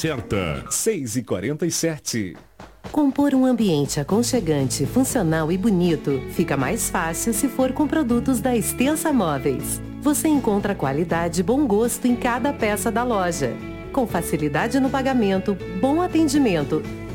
certa, 6 e 47 Compor um ambiente aconchegante, funcional e bonito fica mais fácil se for com produtos da Extensa Móveis. Você encontra qualidade e bom gosto em cada peça da loja. Com facilidade no pagamento, bom atendimento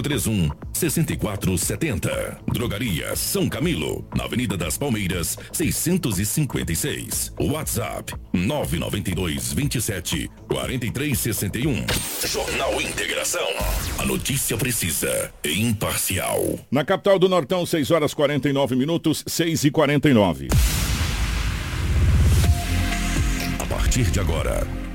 3531 6470. Drogaria São Camilo, na Avenida das Palmeiras, 656. WhatsApp 992 27 4361. Jornal Integração. A notícia precisa e imparcial. Na capital do Nortão, 6 horas 49 minutos, 6 e 49. A partir de agora.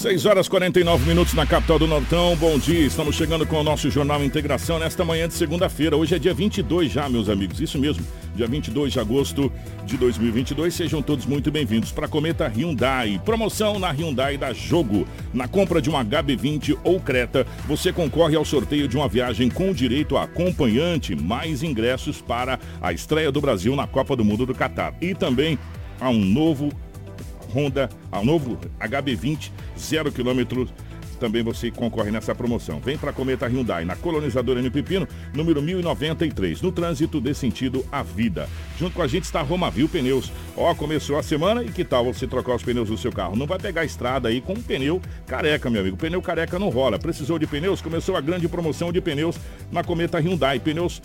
6 horas 49 minutos na capital do Nortão. Bom dia, estamos chegando com o nosso Jornal Integração nesta manhã de segunda-feira. Hoje é dia 22 já, meus amigos. Isso mesmo, dia 22 de agosto de 2022. Sejam todos muito bem-vindos para a Cometa Hyundai. Promoção na Hyundai da Jogo. Na compra de um HB20 ou Creta, você concorre ao sorteio de uma viagem com direito a acompanhante, mais ingressos para a estreia do Brasil na Copa do Mundo do Catar. E também a um novo Honda, ao novo HB20, zero quilômetros. Também você concorre nessa promoção. Vem para Cometa Hyundai, na colonizadora N Pepino, número 1093. No trânsito dê sentido à vida. Junto com a gente está Romavil Pneus. Ó, começou a semana e que tal você trocar os pneus do seu carro? Não vai pegar a estrada aí com um pneu careca, meu amigo. Pneu careca não rola. Precisou de pneus? Começou a grande promoção de pneus na Cometa Hyundai. Pneus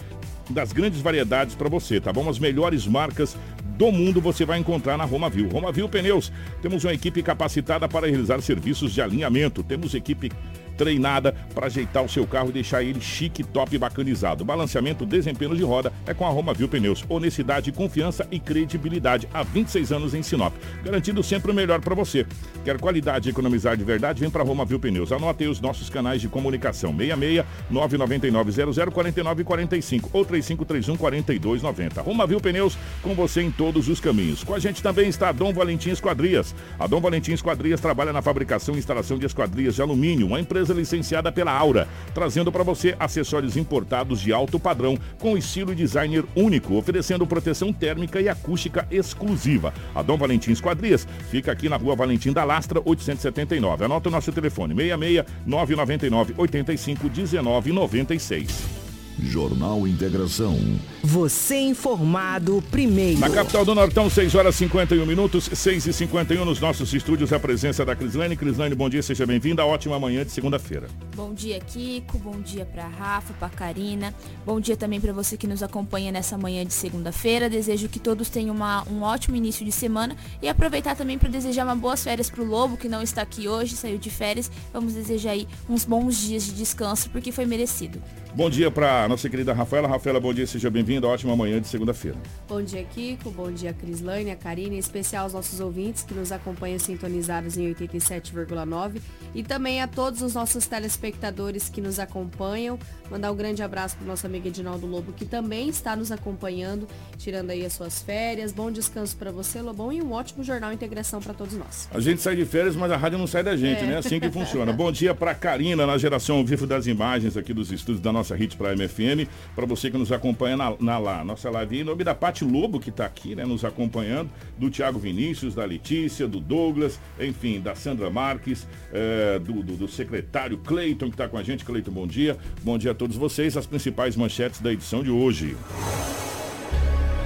das grandes variedades para você, tá bom? As melhores marcas do mundo você vai encontrar na Romavil. Romavil Pneus. Temos uma equipe capacitada para realizar serviços de alinhamento. Temos equipe treinada para ajeitar o seu carro e deixar ele chique, top e bacanizado. Balanceamento, desempenho de roda é com a Roma Viu Pneus. Honestidade, confiança e credibilidade há 26 anos em Sinop. Garantindo sempre o melhor para você. Quer qualidade e economizar de verdade? Vem para Roma Viu Pneus. Anote aí os nossos canais de comunicação: 66 999 00 49 45 ou 3531 4290. Roma Viu Pneus com você em todos os caminhos. Com a gente também está a Dom Valentim Esquadrias. A Dom Valentim Esquadrias trabalha na fabricação e instalação de esquadrias de alumínio, uma empresa empresa licenciada pela Aura, trazendo para você acessórios importados de alto padrão com estilo e designer único, oferecendo proteção térmica e acústica exclusiva. A Dom Valentim Esquadrias fica aqui na rua Valentim da Lastra, 879. Anota o nosso telefone: 66 999 85 19 96. Jornal Integração. Você informado primeiro. Na capital do Nortão, 6 horas 51 minutos, 6 e 51 nos nossos estúdios, a presença da Crislane. Crislane, bom dia, seja bem-vinda. Ótima manhã de segunda-feira. Bom dia, Kiko. Bom dia para Rafa, para Karina. Bom dia também para você que nos acompanha nessa manhã de segunda-feira. Desejo que todos tenham uma, um ótimo início de semana e aproveitar também para desejar uma boas férias para o Lobo, que não está aqui hoje, saiu de férias. Vamos desejar aí uns bons dias de descanso, porque foi merecido. Bom dia para nossa querida Rafaela. Rafaela, bom dia, seja bem-vinda. Ótima manhã de segunda-feira. Bom dia, Kiko. Bom dia, Crislane, a Karine, em especial aos nossos ouvintes que nos acompanham sintonizados em 87,9 e também a todos os nossos telespectadores telespectadores que nos acompanham. Mandar um grande abraço para o nosso amigo Edinaldo Lobo, que também está nos acompanhando, tirando aí as suas férias. Bom descanso para você, Lobão, e um ótimo jornal Integração para todos nós. A gente sai de férias, mas a rádio não sai da gente, é. né? Assim que funciona. Bom dia para Karina, na geração vivo das imagens aqui dos estúdios da nossa Hit para MFM. Para você que nos acompanha na, na lá, nossa live. Em nome da Pati Lobo, que está aqui, né, nos acompanhando, do Tiago Vinícius, da Letícia, do Douglas, enfim, da Sandra Marques, é, do, do, do, secretário Cleiton, que está com a gente. Cleiton, bom dia. Bom dia a todos vocês. As principais manchetes da edição de hoje.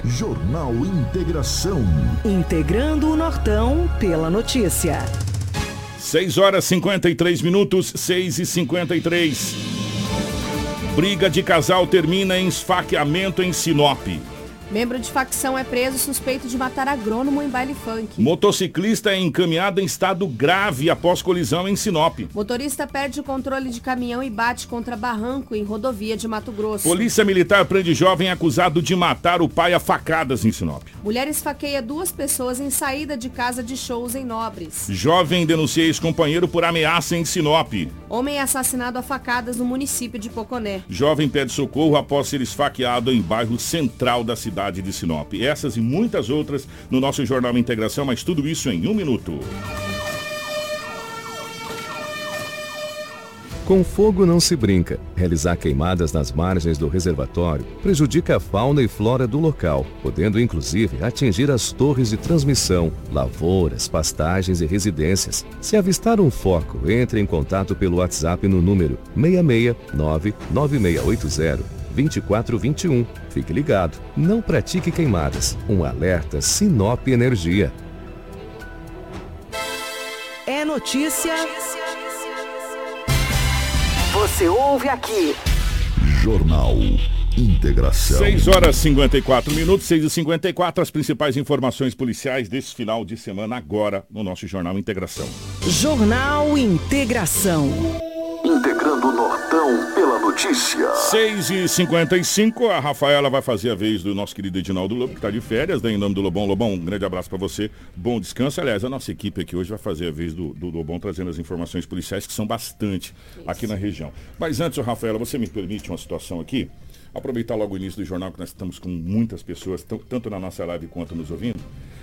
Jornal Integração. Integrando o Nortão pela notícia. 6 horas 53 minutos, 6 e 53. Briga de casal termina em esfaqueamento em Sinop. Membro de facção é preso suspeito de matar agrônomo em baile funk. Motociclista é encaminhado em estado grave após colisão em Sinop. Motorista perde o controle de caminhão e bate contra barranco em rodovia de Mato Grosso. Polícia Militar prende jovem acusado de matar o pai a facadas em Sinop. Mulher esfaqueia duas pessoas em saída de casa de shows em Nobres. Jovem denuncia ex-companheiro por ameaça em Sinop. Homem é assassinado a facadas no município de Poconé. Jovem pede socorro após ser esfaqueado em bairro central da cidade cidade de Sinop. Essas e muitas outras no nosso Jornal Integração, mas tudo isso em um minuto. Com fogo não se brinca. Realizar queimadas nas margens do reservatório prejudica a fauna e flora do local, podendo inclusive atingir as torres de transmissão, lavouras, pastagens e residências. Se avistar um foco, entre em contato pelo WhatsApp no número 669 9680 2421. Fique ligado, não pratique queimadas. Um alerta Sinop Energia. É notícia. Você ouve aqui. Jornal Integração. 6 horas 54 minutos, 6 e 54 as principais informações policiais desse final de semana agora no nosso Jornal Integração. Jornal Integração. Integrando o Nortão pela notícia. 6 e 55 a Rafaela vai fazer a vez do nosso querido Edinaldo Lobo, que está de férias, né, em nome do Lobão. Lobão, um grande abraço para você, bom descanso. Aliás, a nossa equipe aqui hoje vai fazer a vez do, do Lobão, trazendo as informações policiais, que são bastante aqui na região. Mas antes, Rafaela, você me permite uma situação aqui? Aproveitar logo o início do jornal, que nós estamos com muitas pessoas, tanto na nossa live quanto nos ouvindo.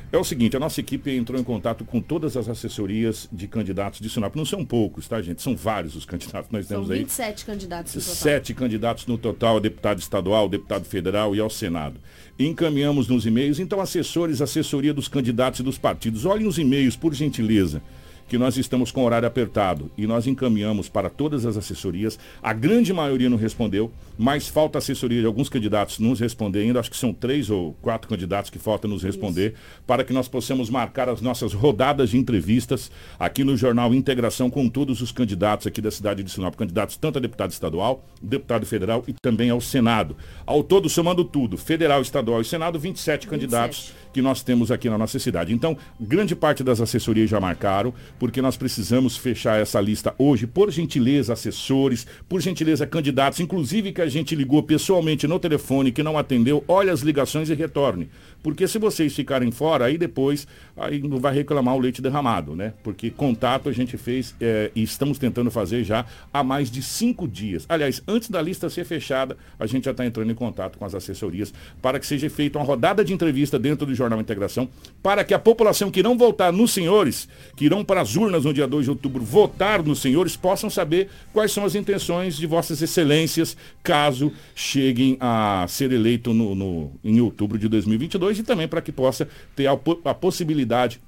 É o seguinte, a nossa equipe entrou em contato com todas as assessorias de candidatos de Sinop. Não são poucos, tá, gente? São vários os candidatos nós temos aí. São 27 candidatos no total. Sete candidatos no total, deputado estadual, deputado federal e ao Senado. Encaminhamos nos e-mails, então assessores, assessoria dos candidatos e dos partidos. Olhem os e-mails, por gentileza que nós estamos com horário apertado e nós encaminhamos para todas as assessorias. A grande maioria não respondeu, mas falta assessoria de alguns candidatos nos responder ainda. Acho que são três ou quatro candidatos que faltam nos responder Isso. para que nós possamos marcar as nossas rodadas de entrevistas aqui no Jornal Integração com todos os candidatos aqui da cidade de Sinop. Candidatos tanto a deputado estadual, deputado federal e também ao Senado. Ao todo, somando tudo, federal, estadual e Senado, 27, 27. candidatos que nós temos aqui na nossa cidade. Então, grande parte das assessorias já marcaram, porque nós precisamos fechar essa lista hoje. Por gentileza, assessores, por gentileza, candidatos, inclusive que a gente ligou pessoalmente no telefone, que não atendeu, olhe as ligações e retorne. Porque se vocês ficarem fora, aí depois aí não vai reclamar o leite derramado, né? Porque contato a gente fez é, e estamos tentando fazer já há mais de cinco dias. Aliás, antes da lista ser fechada, a gente já está entrando em contato com as assessorias para que seja feita uma rodada de entrevista dentro do Jornal Integração, para que a população que não votar nos senhores, que irão para urnas no dia 2 de outubro votar nos senhores, possam saber quais são as intenções de vossas excelências, caso cheguem a ser eleito no, no em outubro de 2022 e também para que possa ter a, a possibilidade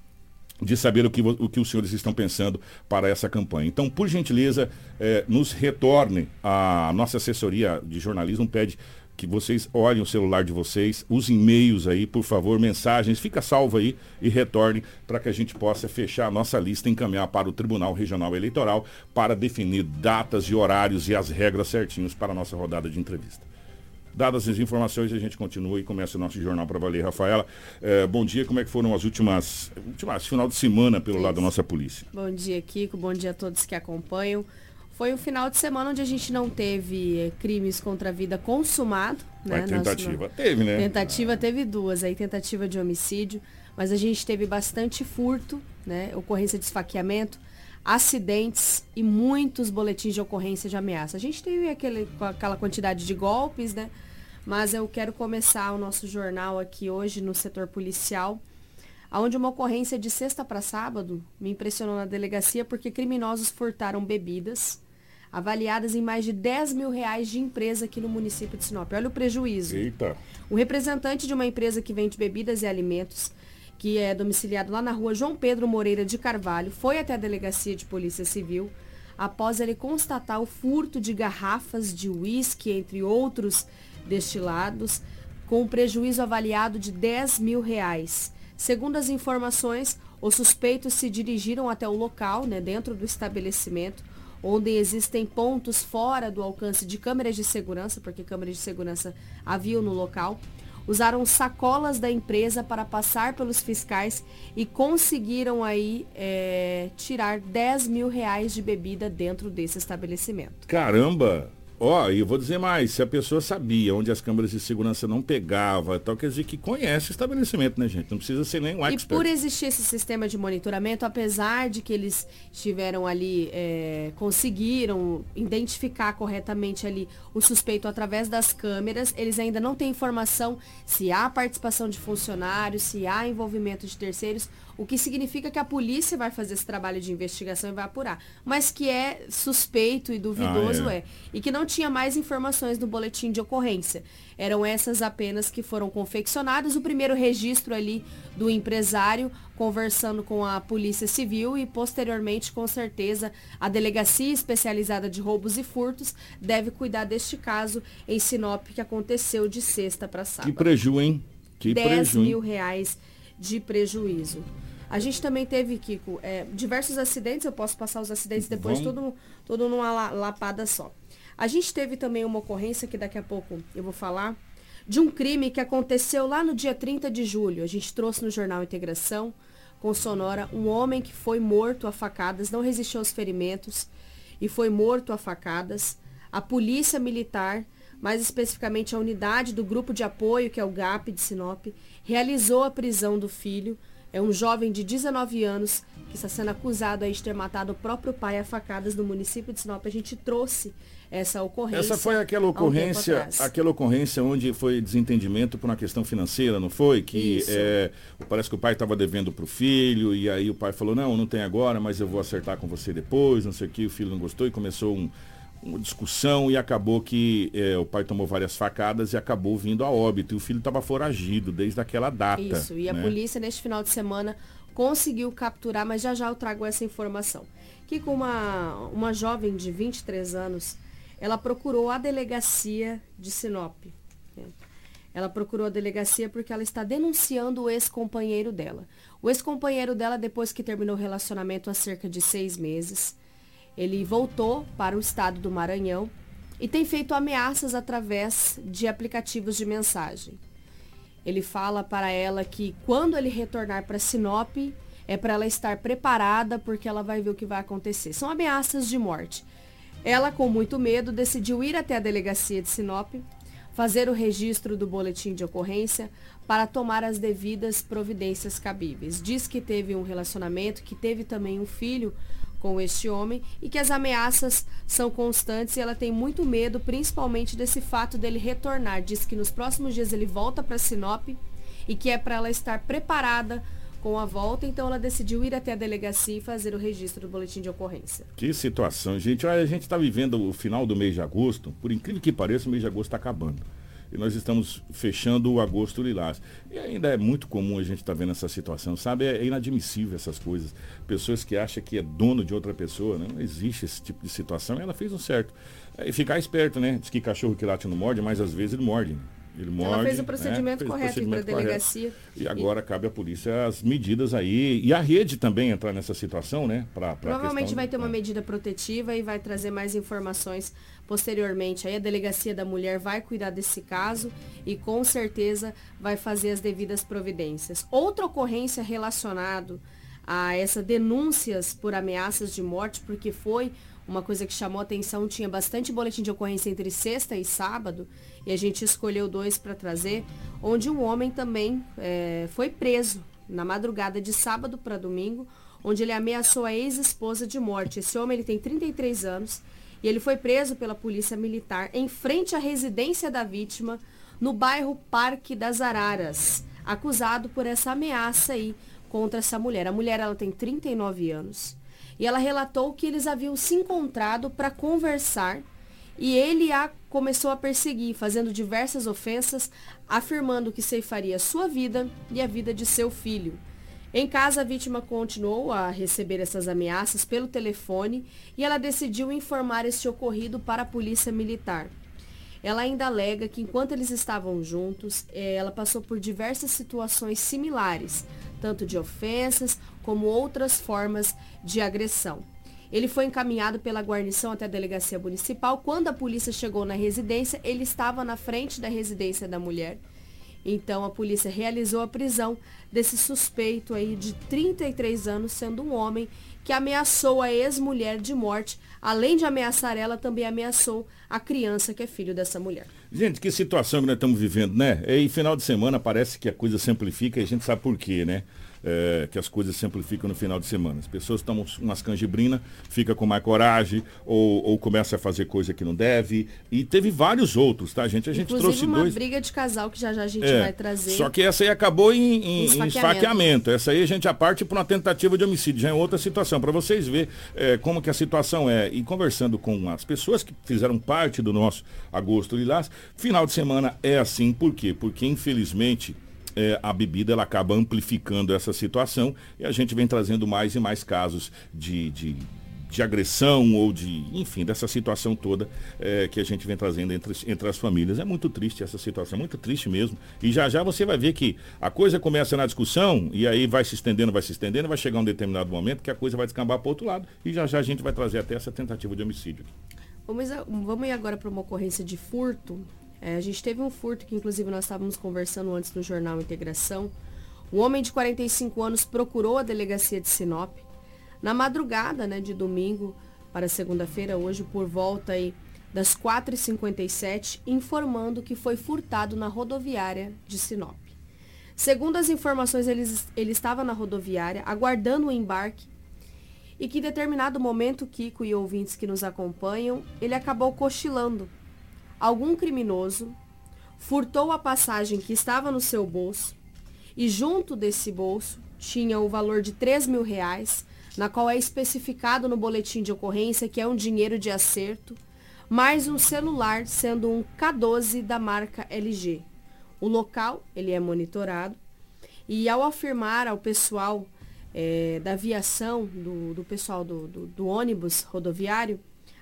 de saber o que, o que os senhores estão pensando para essa campanha. Então, por gentileza, eh, nos retorne a nossa assessoria de jornalismo, pede que vocês olhem o celular de vocês, os e-mails aí, por favor, mensagens, fica salvo aí e retorne para que a gente possa fechar a nossa lista e encaminhar para o Tribunal Regional Eleitoral para definir datas e horários e as regras certinhos para a nossa rodada de entrevista. Dadas as informações, a gente continua e começa o nosso jornal para valer. Rafaela, eh, bom dia. Como é que foram as últimas, últimas final de semana pelo Isso. lado da nossa polícia? Bom dia, Kiko. Bom dia a todos que acompanham. Foi um final de semana onde a gente não teve eh, crimes contra a vida consumado. Né? tentativa Nosso, teve, né? Tentativa teve duas, aí tentativa de homicídio, mas a gente teve bastante furto, né? Ocorrência de esfaqueamento. acidentes e muitos boletins de ocorrência de ameaça. A gente teve aquele, aquela quantidade de golpes, né? Mas eu quero começar o nosso jornal aqui hoje no setor policial, onde uma ocorrência de sexta para sábado me impressionou na delegacia porque criminosos furtaram bebidas avaliadas em mais de 10 mil reais de empresa aqui no município de Sinop. Olha o prejuízo. Eita. Um representante de uma empresa que vende bebidas e alimentos que é domiciliado lá na rua João Pedro Moreira de Carvalho, foi até a delegacia de polícia civil após ele constatar o furto de garrafas de uísque, entre outros destilados, com um prejuízo avaliado de 10 mil reais. Segundo as informações, os suspeitos se dirigiram até o local, né, dentro do estabelecimento, onde existem pontos fora do alcance de câmeras de segurança, porque câmeras de segurança haviam no local, usaram sacolas da empresa para passar pelos fiscais e conseguiram aí é, tirar 10 mil reais de bebida dentro desse estabelecimento. Caramba! Ó, oh, e eu vou dizer mais, se a pessoa sabia onde as câmeras de segurança não pegavam, então quer dizer que conhece o estabelecimento, né, gente? Não precisa ser nem um expert. E por existir esse sistema de monitoramento, apesar de que eles estiveram ali, é, conseguiram identificar corretamente ali o suspeito através das câmeras, eles ainda não têm informação se há participação de funcionários, se há envolvimento de terceiros o que significa que a polícia vai fazer esse trabalho de investigação e vai apurar. Mas que é suspeito e duvidoso ah, é. é. E que não tinha mais informações no boletim de ocorrência. Eram essas apenas que foram confeccionadas. O primeiro registro ali do empresário conversando com a Polícia Civil e posteriormente, com certeza, a Delegacia Especializada de Roubos e Furtos deve cuidar deste caso em Sinop que aconteceu de sexta para sábado. Que preju, hein? Que 10 preju, mil reais de prejuízo. A gente também teve, Kiko, é, diversos acidentes, eu posso passar os acidentes depois, tudo, tudo numa lapada só. A gente teve também uma ocorrência que daqui a pouco eu vou falar, de um crime que aconteceu lá no dia 30 de julho. A gente trouxe no jornal Integração, com Sonora, um homem que foi morto a facadas, não resistiu aos ferimentos e foi morto a facadas. A polícia militar, mais especificamente a unidade do grupo de apoio, que é o GAP de Sinop, realizou a prisão do filho é um jovem de 19 anos que está sendo acusado de ter matado o próprio pai a facadas no município de Sinop. A gente trouxe essa ocorrência. Essa foi aquela ocorrência, um aquela ocorrência onde foi desentendimento por uma questão financeira, não foi? Que é, parece que o pai estava devendo para o filho e aí o pai falou não, não tem agora, mas eu vou acertar com você depois, não sei o que. O filho não gostou e começou um, uma discussão e acabou que é, o pai tomou várias facadas e acabou vindo a óbito. E o filho estava foragido desde aquela data. Isso, e a né? polícia neste final de semana conseguiu capturar, mas já já eu trago essa informação. Que com uma, uma jovem de 23 anos, ela procurou a delegacia de Sinop. Né? Ela procurou a delegacia porque ela está denunciando o ex-companheiro dela. O ex-companheiro dela, depois que terminou o relacionamento há cerca de seis meses, ele voltou para o estado do Maranhão e tem feito ameaças através de aplicativos de mensagem. Ele fala para ela que quando ele retornar para Sinop, é para ela estar preparada porque ela vai ver o que vai acontecer. São ameaças de morte. Ela, com muito medo, decidiu ir até a delegacia de Sinop, fazer o registro do boletim de ocorrência para tomar as devidas providências cabíveis. Diz que teve um relacionamento, que teve também um filho com este homem e que as ameaças são constantes e ela tem muito medo, principalmente desse fato dele retornar. Diz que nos próximos dias ele volta para Sinop e que é para ela estar preparada com a volta, então ela decidiu ir até a delegacia e fazer o registro do boletim de ocorrência. Que situação, gente. Olha, a gente está vivendo o final do mês de agosto, por incrível que pareça, o mês de agosto está acabando e nós estamos fechando o agosto lilás. E ainda é muito comum a gente estar tá vendo essa situação, sabe? É inadmissível essas coisas. Pessoas que acham que é dono de outra pessoa, né? não existe esse tipo de situação. Ela fez um certo. É, e ficar esperto, né? Diz que cachorro que late não morde, mas às vezes ele morde. Né? Ele morde, Ela fez o procedimento né? correto para a delegacia. E agora e... cabe à polícia as medidas aí. E a rede também entrar nessa situação, né? Pra, pra Provavelmente vai ter uma medida protetiva e vai trazer mais informações posteriormente. Aí a delegacia da mulher vai cuidar desse caso e com certeza vai fazer as devidas providências. Outra ocorrência relacionado a essas denúncias por ameaças de morte, porque foi uma coisa que chamou atenção, tinha bastante boletim de ocorrência entre sexta e sábado, e a gente escolheu dois para trazer, onde um homem também é, foi preso na madrugada de sábado para domingo. onde ele ameaçou a ex-esposa de morte. Esse homem ele tem 33 anos e ele foi preso pela polícia militar em frente à residência da vítima no bairro Parque das Araras, acusado por essa ameaça aí contra essa mulher. A mulher ela tem 39 anos e ela relatou que eles haviam se encontrado para conversar e ele a começou a perseguir, fazendo diversas ofensas, afirmando que ceifaria sua vida e a vida de seu filho. Em casa, a vítima continuou a receber essas ameaças pelo telefone e ela decidiu informar este ocorrido para a polícia militar. Ela ainda alega que enquanto eles estavam juntos, eh, ela passou por diversas situações similares, tanto de ofensas como outras formas de agressão. Ele foi encaminhado pela guarnição até a delegacia municipal. Quando a polícia chegou na residência, ele estava na frente da residência da mulher. Então a polícia realizou a prisão desse suspeito aí de 33 anos, sendo um homem que ameaçou a ex-mulher de morte. Além de ameaçar ela, também ameaçou a criança que é filho dessa mulher. Gente, que situação que nós estamos vivendo, né? E final de semana parece que a coisa simplifica e a gente sabe por quê, né? É, que as coisas simplificam no final de semana. As pessoas tomam umas canjibrina, fica com mais coragem, ou, ou começa a fazer coisa que não deve. E teve vários outros, tá, gente? A gente Inclusive trouxe uma dois. briga de casal que já já a gente É, vai trazer. Só que essa aí acabou em, em- em Esfaqueamento. esfaqueamento. Essa aí a gente a parte para uma tentativa de homicídio. Já é outra situação. Para vocês verem é, como que a situação é. E conversando com as pessoas que fizeram parte do nosso Agosto Lilás, final de semana é assim. Por quê? Porque infelizmente. É, a bebida ela acaba amplificando essa situação e a gente vem trazendo mais e mais casos de, de, de agressão ou de, enfim, dessa situação toda é, que a gente vem trazendo entre, entre as famílias. É muito triste essa situação, muito triste mesmo. E já já você vai ver que a coisa começa na discussão e aí vai se estendendo, vai se estendendo, vai chegar um determinado momento que a coisa vai descambar para o outro lado e já já a gente vai trazer até essa tentativa de homicídio. Vamos, vamos ir agora para uma ocorrência de furto. É, a gente teve um furto que, inclusive, nós estávamos conversando antes no Jornal Integração. Um homem de 45 anos procurou a delegacia de Sinop na madrugada né, de domingo para segunda-feira, hoje, por volta aí das 4h57, informando que foi furtado na rodoviária de Sinop. Segundo as informações, ele, ele estava na rodoviária aguardando o embarque e que em determinado momento, Kiko e ouvintes que nos acompanham, ele acabou cochilando. Algum criminoso furtou a passagem que estava no seu bolso e junto desse bolso tinha o valor de 3 mil reais, na qual é especificado no boletim de ocorrência que é um dinheiro de acerto, mais um celular sendo um K12 da marca LG. O local ele é monitorado e ao afirmar ao pessoal eh, da aviação, do, do pessoal do, do, do ônibus rodoviário,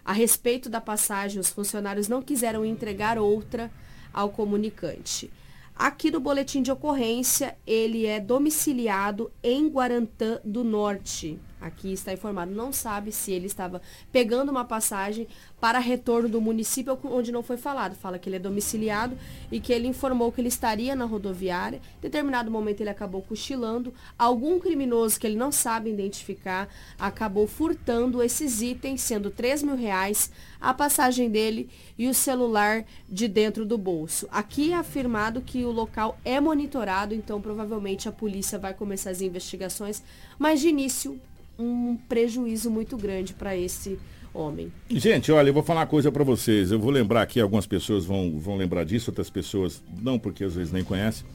a respeito da passagem, os funcionários não quiseram entregar outra ao comunicante. Aqui no boletim de ocorrência, ele é domiciliado em Guarantã do Norte. Aqui está informado, não sabe se ele estava pegando uma passagem para retorno do município onde não foi falado. Fala que ele é domiciliado e que ele informou que ele estaria na rodoviária. Em determinado momento ele acabou cochilando. Algum criminoso que ele não sabe identificar acabou furtando esses itens, sendo 3 mil reais, a passagem dele e o celular de dentro do bolso. Aqui é afirmado que o local é monitorado, então provavelmente a polícia vai começar as investigações, mas de início um prejuízo muito grande para esse homem. Gente, olha, eu vou falar uma coisa para vocês. Eu vou lembrar aqui, algumas pessoas vão, vão lembrar disso, outras pessoas não, porque às vezes nem conhecem.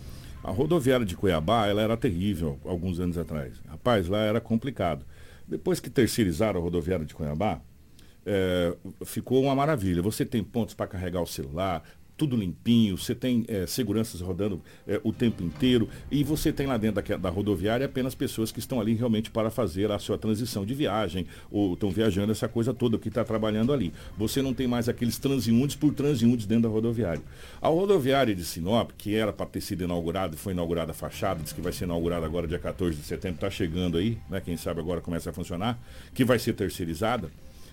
A rodoviária de Cuiabá, ela era terrível alguns anos atrás. Rapaz, lá era complicado. Depois que terceirizaram a rodoviária de Cuiabá, é, ficou uma maravilha. Você tem pontos para carregar o celular, tudo limpinho, você tem é, seguranças rodando é, o tempo inteiro e você tem lá dentro da, da, rodoviária apenas pessoas que estão ali realmente para fazer a sua transição de viagem ou estão viajando essa coisa toda que está trabalhando ali. Você não tem mais aqueles transeuntes por transeuntes dentro da rodoviária. A rodoviária de Sinop, que era para ter sido inaugurada, foi inaugurada a fachada, diz que vai ser inaugurada agora dia 14 de setembro, está chegando aí, né? Quem sabe agora começa a funcionar, que vai ser terceirizada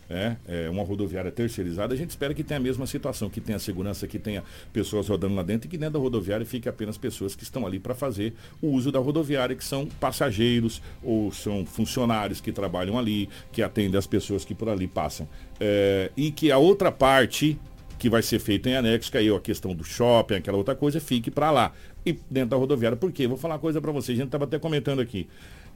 é, é, uma rodoviária terceirizada, a gente espera que tenha a mesma situação, que tenha segurança, que tenha pessoas rodando lá dentro e que dentro da rodoviária fique apenas pessoas que estão ali para fazer o uso da rodoviária, que são passageiros ou são funcionários que trabalham ali, que atendem as pessoas que por ali passam. É, e que a outra parte que vai ser feita em anexo, que aí a questão do shopping, aquela outra coisa, fique para lá. E dentro da rodoviária, por quê? Vou falar uma coisa para vocês, a gente estava até comentando aqui.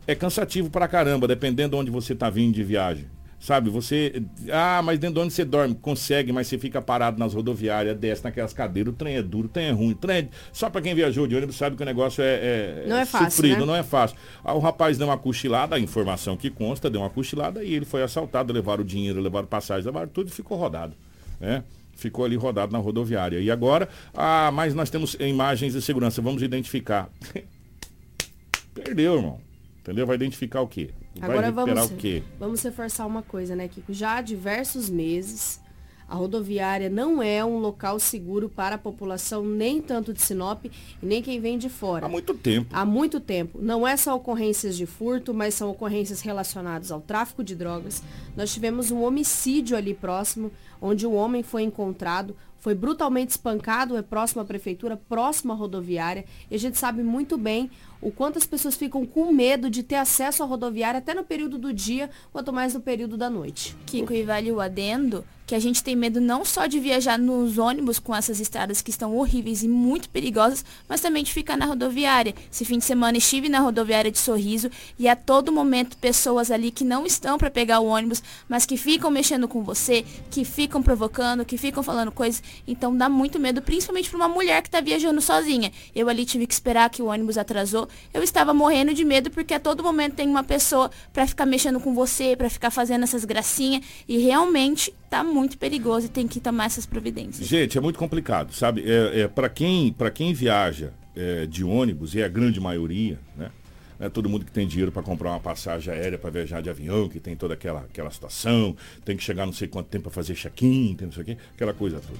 é cansativo pra caramba, dependendo de onde você tá vindo de viagem. Sabe, você. Ah, mas dentro de onde você dorme, consegue, mas você fica parado nas rodoviárias, desce naquelas cadeiras, o trem é duro, o trem é ruim, o trem é... Só para quem viajou de ônibus sabe que o negócio é, é, não é fácil, sofrido, né? não é fácil. Ah, o rapaz deu uma cochilada, a informação que consta, deu uma cochilada e ele foi assaltado, levaram o dinheiro, levaram passagem, levaram tudo e ficou rodado. Né? Ficou ali rodado na rodoviária. E agora, ah, mas nós temos imagens de segurança, vamos identificar. Perdeu, irmão. Entendeu? Vai identificar o quê? Vai Agora vamos, o quê? vamos reforçar uma coisa, né, Kiko? Já há diversos meses, a rodoviária não é um local seguro para a população, nem tanto de Sinop e nem quem vem de fora. Há muito tempo. Há muito tempo. Não é só ocorrências de furto, mas são ocorrências relacionadas ao tráfico de drogas. Nós tivemos um homicídio ali próximo, onde o homem foi encontrado, foi brutalmente espancado, é próximo à prefeitura, próximo à rodoviária. E a gente sabe muito bem o quanto as pessoas ficam com medo de ter acesso à rodoviária até no período do dia, quanto mais no período da noite. Kiko, e vale o adendo que a gente tem medo não só de viajar nos ônibus com essas estradas que estão horríveis e muito perigosas, mas também de ficar na rodoviária. Esse fim de semana estive na rodoviária de Sorriso e a todo momento pessoas ali que não estão para pegar o ônibus, mas que ficam mexendo com você, que ficam provocando, que ficam falando coisas. Então dá muito medo, principalmente para uma mulher que está viajando sozinha. Eu ali tive que esperar que o ônibus atrasou. Eu estava morrendo de medo porque a todo momento tem uma pessoa para ficar mexendo com você, para ficar fazendo essas gracinhas e realmente tá muito perigoso e tem que tomar essas providências. Gente, é muito complicado, sabe? É, é, para quem, pra quem viaja é, de ônibus, e é a grande maioria, né? É todo mundo que tem dinheiro para comprar uma passagem aérea para viajar de avião, que tem toda aquela, aquela situação, tem que chegar não sei quanto tempo para fazer check-in, tem não sei o quê, aquela coisa toda.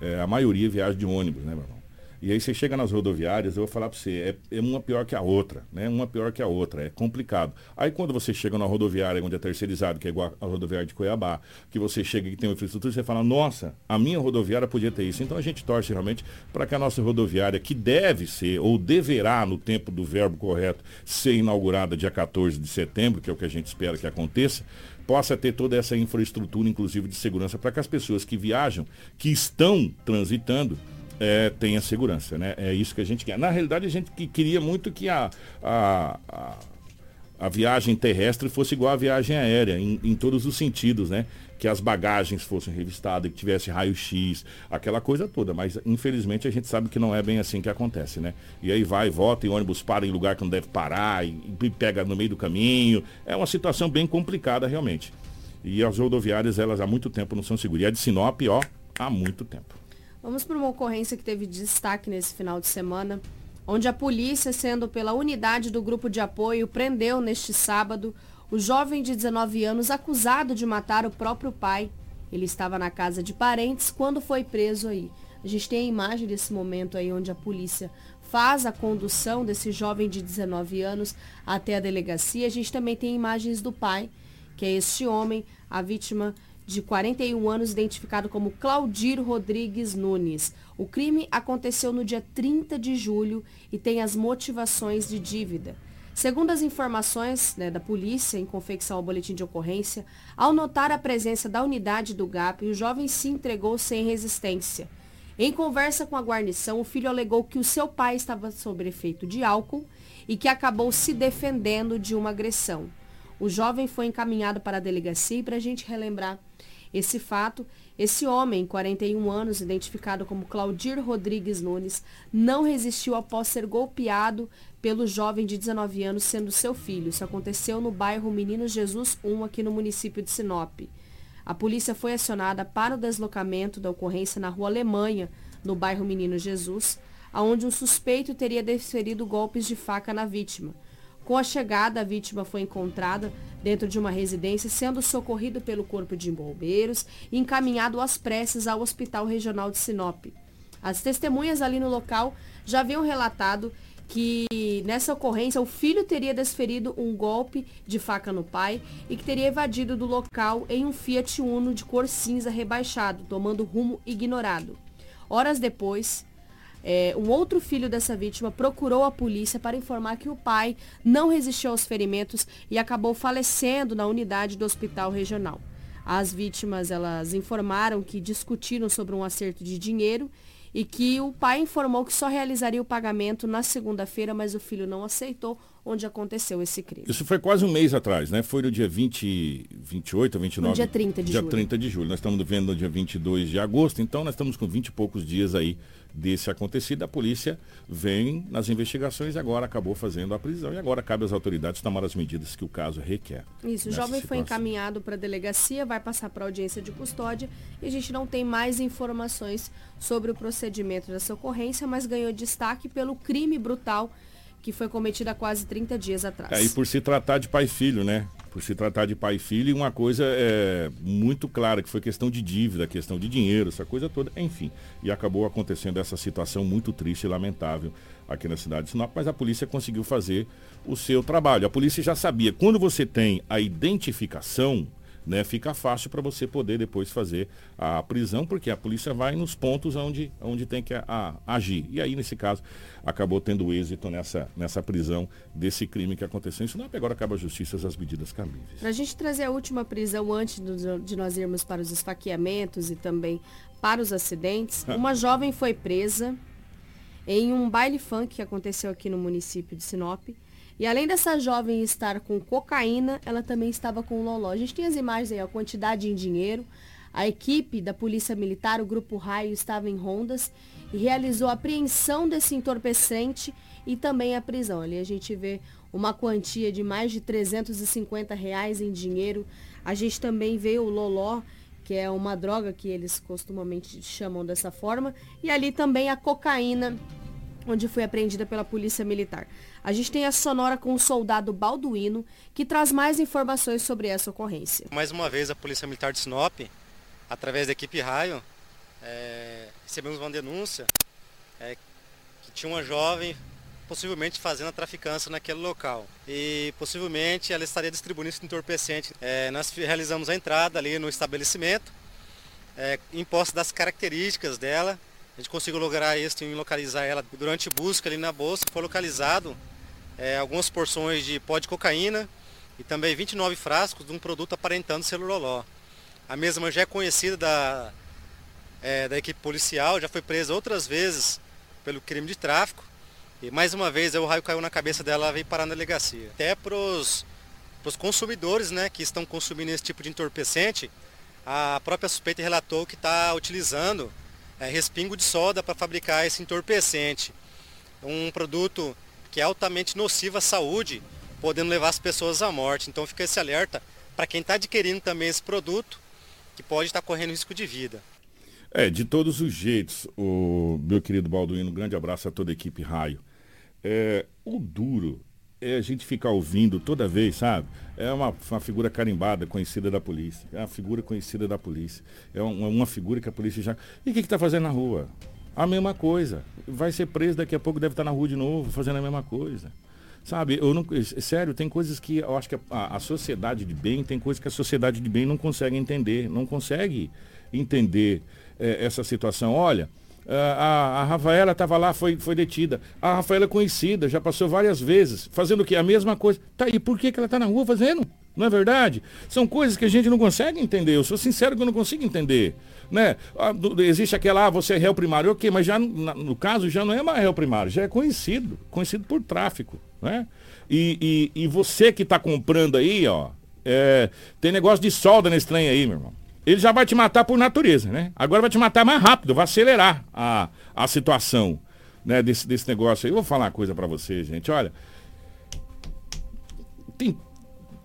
É, a maioria viaja de ônibus, né, meu irmão? E aí você chega nas rodoviárias, eu vou falar para você, é, é, uma pior que a outra, né? Uma pior que a outra, é complicado. Aí quando você chega na rodoviária onde é terceirizado, que é igual a rodoviária de Cuiabá, que você chega e tem uma infraestrutura, você fala, nossa, a minha rodoviária podia ter isso. Então a gente torce realmente para que a nossa rodoviária, que deve ser, ou deverá, no tempo do verbo correto, ser inaugurada dia 14 de setembro, que é o que a gente espera que aconteça, possa ter toda essa infraestrutura, inclusive de segurança, para que as pessoas que viajam, que estão transitando, é, tenha segurança, né? É isso que a gente quer. Na realidade, a gente que queria muito que a, a, a, a viagem terrestre fosse igual à viagem aérea, em, em, todos os sentidos, né? Que as bagagens fossem revistadas, que tivesse raio-x, aquela coisa toda. Mas, infelizmente, a gente sabe que não é bem assim que acontece, né? E aí vai, volta e ônibus para em lugar que não deve parar, e, e pega no meio do caminho. É uma situação bem complicada, realmente. E as rodoviárias, elas há muito tempo não são seguras. E a de Sinop, ó, há muito tempo. Vamos para uma ocorrência que teve destaque nesse final de semana, onde a polícia, sendo pela unidade do grupo de apoio, prendeu neste sábado o jovem de 19 anos acusado de matar o próprio pai. Ele estava na casa de parentes quando foi preso aí. A gente tem a imagem desse momento aí onde a polícia faz a condução desse jovem de 19 anos até a delegacia. A gente também tem imagens do pai, que é este homem, a vítima de 41 anos, identificado como Claudir Rodrigues Nunes. O crime aconteceu no dia 30 de julho e tem as motivações de dívida. Segundo as informações né, da polícia em confecção ao boletim de ocorrência, ao notar a presença da unidade do GAP, o jovem se entregou sem resistência. Em conversa com a guarnição, o filho alegou que o seu pai estava sob efeito de álcool e que acabou se defendendo de uma agressão. O jovem foi encaminhado para a delegacia e para a gente relembrar esse fato, esse homem, 41 anos, identificado como Claudir Rodrigues Nunes, não resistiu após ser golpeado pelo jovem de 19 anos, sendo seu filho. Isso aconteceu no bairro Menino Jesus 1, aqui no município de Sinop. A polícia foi acionada para o deslocamento da ocorrência na rua Alemanha, no bairro Menino Jesus, aonde um suspeito teria desferido golpes de faca na vítima. Com a chegada, a vítima foi encontrada dentro de uma residência, sendo socorrido pelo Corpo de Bombeiros e encaminhado às pressas ao Hospital Regional de Sinop. As testemunhas ali no local já haviam relatado que nessa ocorrência o filho teria desferido um golpe de faca no pai e que teria evadido do local em um Fiat Uno de cor cinza rebaixado, tomando rumo ignorado. Horas depois, é, um outro filho dessa vítima procurou a polícia para informar que o pai não resistiu aos ferimentos e acabou falecendo na unidade do hospital regional. As vítimas elas informaram que discutiram sobre um acerto de dinheiro e que o pai informou que só realizaria o pagamento na segunda-feira, mas o filho não aceitou. onde aconteceu esse crime. Isso foi quase um mês atrás, né? Foi no dia 20, 28 ou 29? No dia 30 de dia julho. 30 de julho. Nós estamos vendo no dia 22 de agosto, então nós estamos com 20 e poucos dias aí desse acontecido. A polícia vem nas investigações e agora acabou fazendo a prisão. E agora cabe às autoridades tomar as medidas que o caso requer. Isso, o jovem foi encaminhado para a delegacia, vai passar para audiência de custódia e a gente não tem mais informações sobre o procedimento dessa ocorrência, mas ganhou destaque pelo crime brutal que foi cometida há quase 30 dias atrás. É, e por se tratar de pai e filho, né? Por se tratar de pai e filho, e uma coisa é muito clara, que foi questão de dívida, questão de dinheiro, essa coisa toda, enfim. E acabou acontecendo essa situação muito triste e lamentável aqui na cidade de Sinop, mas a polícia conseguiu fazer o seu trabalho. A polícia já sabia, quando você tem a identificação, né, fica fácil para você poder depois fazer a prisão, porque a polícia vai nos pontos onde, onde tem que a, a, agir. E aí, nesse caso, acabou tendo êxito nessa, nessa prisão desse crime que aconteceu em Sinop. Agora acaba a justiça as medidas cabíveis. Para a gente trazer a última prisão antes do, de nós irmos para os esfaqueamentos e também para os acidentes, ah. uma jovem foi presa em um baile funk que aconteceu aqui no município de Sinop. E além dessa jovem estar com cocaína, ela também estava com loló. A gente tem as imagens aí, a quantidade em dinheiro. A equipe da Polícia Militar, o Grupo Raio, estava em rondas e realizou a apreensão desse entorpecente e também a prisão. Ali a gente vê uma quantia de mais de 350 reais em dinheiro. A gente também vê o loló, que é uma droga que eles costumamente chamam dessa forma. E ali também a cocaína, onde foi apreendida pela Polícia Militar. A gente tem a sonora com o soldado Balduino, que traz mais informações sobre essa ocorrência. Mais uma vez, a Polícia Militar de Sinop, através da equipe Raio, é, recebemos uma denúncia é, que tinha uma jovem possivelmente fazendo a traficância naquele local. E possivelmente ela estaria distribuindo esse entorpecente. É, nós realizamos a entrada ali no estabelecimento, é, em posse das características dela. A gente conseguiu lograr isso em localizar ela durante busca ali na bolsa. Foi localizado é, algumas porções de pó de cocaína e também 29 frascos de um produto aparentando celuloló. A mesma já é conhecida da, é, da equipe policial, já foi presa outras vezes pelo crime de tráfico. E mais uma vez o raio caiu na cabeça dela e veio parar na delegacia. Até para os consumidores né, que estão consumindo esse tipo de entorpecente, a própria suspeita relatou que está utilizando é, respingo de soda para fabricar esse entorpecente. Um produto que é altamente nocivo à saúde, podendo levar as pessoas à morte. Então fica esse alerta para quem está adquirindo também esse produto, que pode estar tá correndo risco de vida. É, de todos os jeitos, o meu querido Balduino, um grande abraço a toda a equipe Raio. É, o duro é a gente ficar ouvindo toda vez, sabe? É uma, uma figura carimbada, conhecida da polícia. É uma figura conhecida da polícia. É uma, uma figura que a polícia já. E o que está fazendo na rua? A mesma coisa. Vai ser preso daqui a pouco, deve estar na rua de novo, fazendo a mesma coisa. Sabe, eu não. Sério, tem coisas que eu acho que a, a sociedade de bem, tem coisas que a sociedade de bem não consegue entender. Não consegue entender é, essa situação. Olha, a, a Rafaela estava lá, foi, foi detida. A Rafaela é conhecida, já passou várias vezes, fazendo o que? A mesma coisa. Tá aí, por que, que ela está na rua fazendo? Não é verdade? São coisas que a gente não consegue entender. Eu sou sincero que eu não consigo entender. Né? Ah, existe aquela, ah, você é réu primário, ok, mas já no caso já não é mais réu primário, já é conhecido, conhecido por tráfico. Né? E, e, e você que está comprando aí, ó, é, tem negócio de solda nesse trem aí, meu irmão. Ele já vai te matar por natureza, né? Agora vai te matar mais rápido, vai acelerar a, a situação né, desse, desse negócio aí. Eu vou falar uma coisa para você, gente. Olha, tem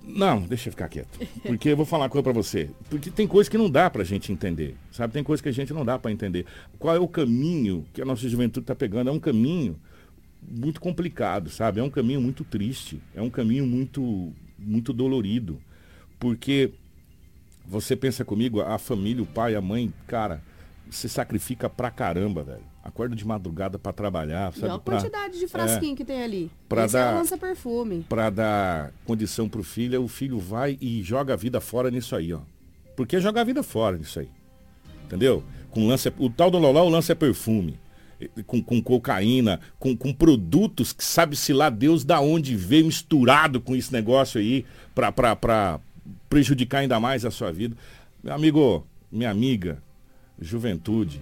não, deixa eu ficar quieto. Porque eu vou falar uma coisa para você. Porque tem coisa que não dá para a gente entender. Sabe? Tem coisa que a gente não dá para entender. Qual é o caminho que a nossa juventude está pegando? É um caminho muito complicado, sabe? É um caminho muito triste. É um caminho muito, muito dolorido. Porque você pensa comigo, a família, o pai, a mãe, cara, se sacrifica pra caramba, velho acorda de madrugada para trabalhar. Sabe? E a quantidade de frasquinho é, que tem ali. Pra Esse dar, é lança perfume. Para dar condição pro filho, o filho vai e joga a vida fora nisso aí, ó. Porque joga a vida fora nisso aí. Entendeu? Com lance, o tal do Loló, o lance é perfume. Com, com cocaína, com, com produtos que sabe-se lá Deus da onde veio misturado com esse negócio aí para prejudicar ainda mais a sua vida. Meu amigo, minha amiga, juventude,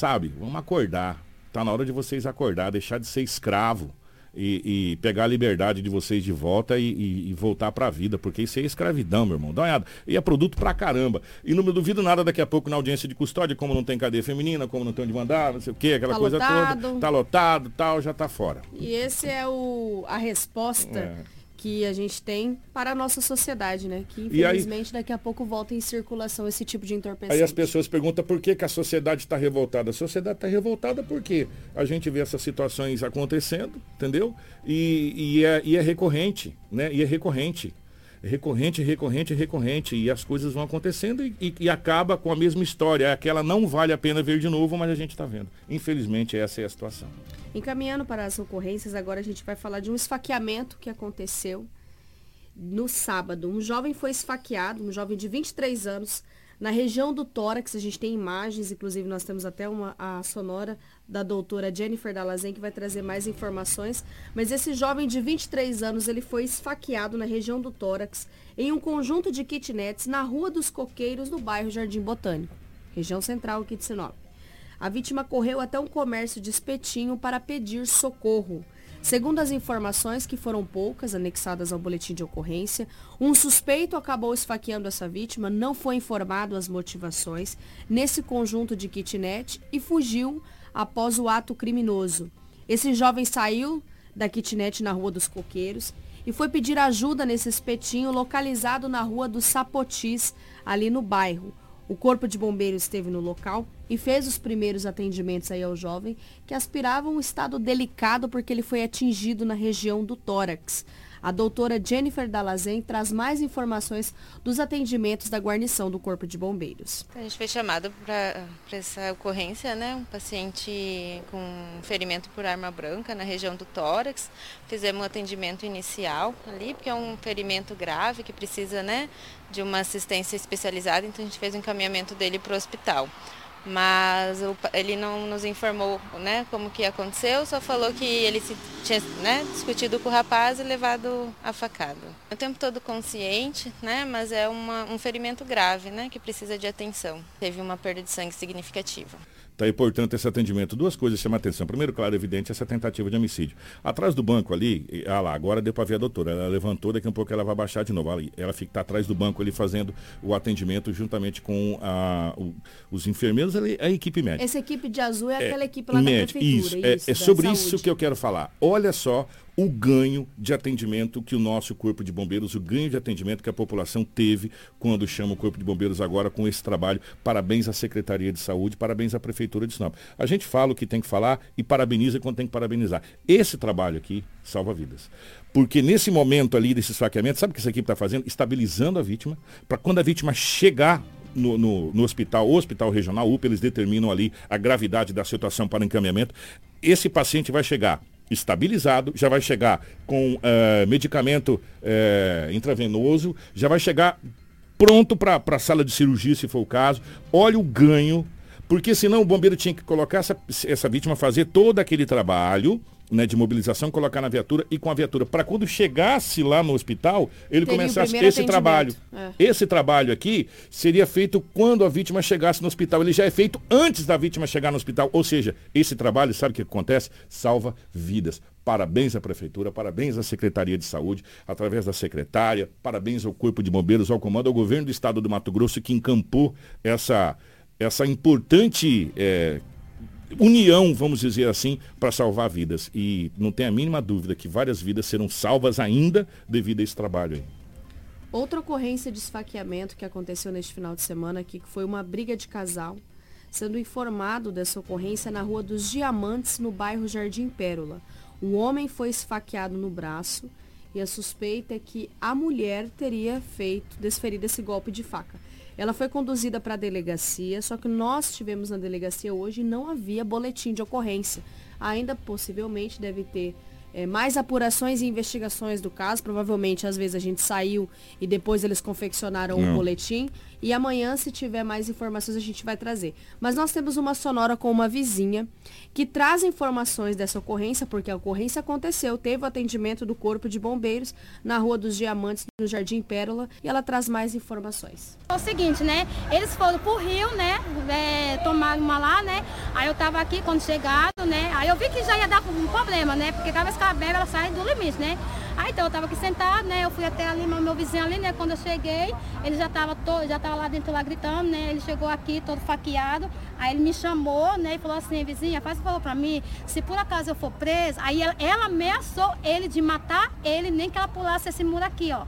Sabe? Vamos acordar. Tá na hora de vocês acordar, deixar de ser escravo. e, e pegar a liberdade de vocês de volta e, e, e voltar para a vida, porque isso é escravidão, meu irmão. Dá uma olhada. E é produto pra caramba. E não me duvido nada daqui a pouco na audiência de custódia, como não tem cadeia feminina, como não tem onde mandar, não sei o quê, aquela Tá coisa lotado. toda. Tá lotado, tal, já tá fora. E esse é o, a resposta É. que a gente tem para a nossa sociedade, né? Que E aí- infelizmente daqui a pouco volta em circulação esse tipo de entorpecente. Aí as pessoas perguntam por que, que a sociedade está revoltada. A sociedade está revoltada porque a gente vê essas situações acontecendo, entendeu? E, e é, e é recorrente, né? E é recorrente. Recorrente, recorrente, recorrente. E as coisas vão acontecendo e, e- e acaba com a mesma história. É Aquela não vale a pena ver de novo, mas a gente está vendo. Infelizmente, essa é a situação. Encaminhando para as ocorrências, agora a gente vai falar de um esfaqueamento que aconteceu no sábado. Um jovem foi esfaqueado, um jovem de 23 anos, na região do tórax. A gente tem imagens, inclusive nós temos até uma a sonora da doutora Jennifer Dalazen que vai trazer mais informações. Mas esse jovem de 23 anos, ele foi esfaqueado na região do tórax em um conjunto de kitnets na Rua dos Coqueiros, no bairro Jardim Botânico, região central aqui de Sinop. A vítima correu até um comércio de espetinho para pedir socorro. Segundo as informações, que foram poucas, anexadas ao boletim de ocorrência, um suspeito acabou esfaqueando essa vítima, não foi informado as motivações nesse conjunto de kitnet e fugiu após o ato criminoso. Esse jovem saiu da kitnet na Rua dos Coqueiros e foi pedir ajuda nesse espetinho localizado na Rua dos Sapotis, ali no bairro. O Corpo de Bombeiros esteve no local e fez os primeiros atendimentos aí ao jovem, que aspirava um estado delicado porque ele foi atingido na região do tórax. A doutora Jennifer Dalazen traz mais informações dos atendimentos da guarnição do Corpo de Bombeiros. A gente foi chamado para essa ocorrência, né? Um paciente com ferimento por arma branca na região do tórax. Fizemos um atendimento inicial ali, porque é um ferimento grave que precisa, né, de uma assistência especializada, então a gente fez o encaminhamento dele para o hospital. Mas ele não nos informou né, como que aconteceu, só falou que ele se tinha né, discutido com o rapaz e levado a facada. O tempo todo consciente, né, mas é uma, um ferimento grave né, que precisa de atenção. Teve uma perda de sangue significativa. Tá aí, portanto, esse atendimento. Duas coisas chamam a atenção. Primeiro, claro, evidente, essa tentativa de homicídio. Atrás do banco ali, e- ah lá, agora deu para ver a doutora. Ela levantou, daqui a pouco ela vai baixar de novo. Ali, ela fica tá atrás do banco ali fazendo o atendimento juntamente com a- o- os enfermeiros ali, a equipe médica. Essa equipe de azul é aquela equipe lá médico, da prefeitura. Isso, é, é da sobre saúde. isso que eu quero falar. Olha só o ganho de atendimento que o nosso Corpo de Bombeiros, o ganho de atendimento que a população teve quando chama o Corpo de Bombeiros agora com esse trabalho. Parabéns à Secretaria de Saúde, parabéns à Prefeitura de Sinop. A gente fala o que tem que falar e parabeniza quando tem que parabenizar. Esse trabalho aqui salva vidas. Porque nesse momento ali desse esfaqueamento, sabe o que essa equipe está fazendo? Estabilizando a vítima, para quando a vítima chegar no, no- no hospital, o hospital regional, UPA, eles determinam ali a gravidade da situação para encaminhamento. Esse paciente vai chegar estabilizado, já vai chegar com eh, medicamento eh, intravenoso, já vai chegar pronto para a sala de cirurgia, se for o caso. Olha o ganho, porque senão o bombeiro tinha que colocar essa, essa vítima, fazer todo aquele trabalho né, de mobilização, colocar na viatura e com a viatura. Para quando chegasse lá no hospital, ele Teria começasse esse trabalho. atendimento. Esse trabalho aqui seria feito quando a vítima chegasse no hospital. Ele já é feito antes da vítima chegar no hospital. Ou seja, esse trabalho, sabe o que acontece? Salva vidas. Parabéns à Prefeitura, parabéns à Secretaria de Saúde, através da secretária, parabéns ao Corpo de Bombeiros, ao comando, ao governo do Estado do Mato Grosso que encampou essa, essa importante eh, união, vamos dizer assim, para salvar vidas. E não tem a mínima dúvida que várias vidas serão salvas ainda devido a esse trabalho aí. Outra ocorrência de esfaqueamento que aconteceu neste final de semana aqui, que foi uma briga de casal, sendo informado dessa ocorrência na Rua dos Diamantes, no bairro Jardim Pérola. Um homem foi esfaqueado no braço e a suspeita é que a mulher teria feito, desferido esse golpe de faca. Ela foi conduzida para a delegacia, só que nós tivemos na delegacia hoje e não havia boletim de ocorrência. Ainda possivelmente deve ter é, mais apurações e investigações do caso. Provavelmente, às vezes, a gente saiu e depois eles confeccionaram um Não. boletim. E amanhã, se tiver mais informações, a gente vai trazer. Mas nós temos uma sonora com uma vizinha que traz informações dessa ocorrência, porque a ocorrência aconteceu, teve o atendimento do Corpo de Bombeiros na Rua dos Diamantes, no Jardim Pérola, e ela traz mais informações. É o seguinte, né? Eles foram pro rio, né? É, tomar chamar uma lá, né? Aí eu tava aqui quando chegado, né? Aí eu vi que já ia dar um problema, né? Porque cada vez que ela bebe, ela sai do limite, né? Aí então eu tava aqui sentado, né? Eu fui até ali, meu vizinho ali, né? Quando eu cheguei, ele já tava, todo, já tava lá dentro lá gritando, né? Ele chegou aqui todo faqueado. Aí ele me chamou, né? E falou assim, vizinha, faz um favor pra mim, se por acaso eu for presa, aí ela, ela ameaçou ele de matar ele, nem que ela pulasse esse muro aqui, ó.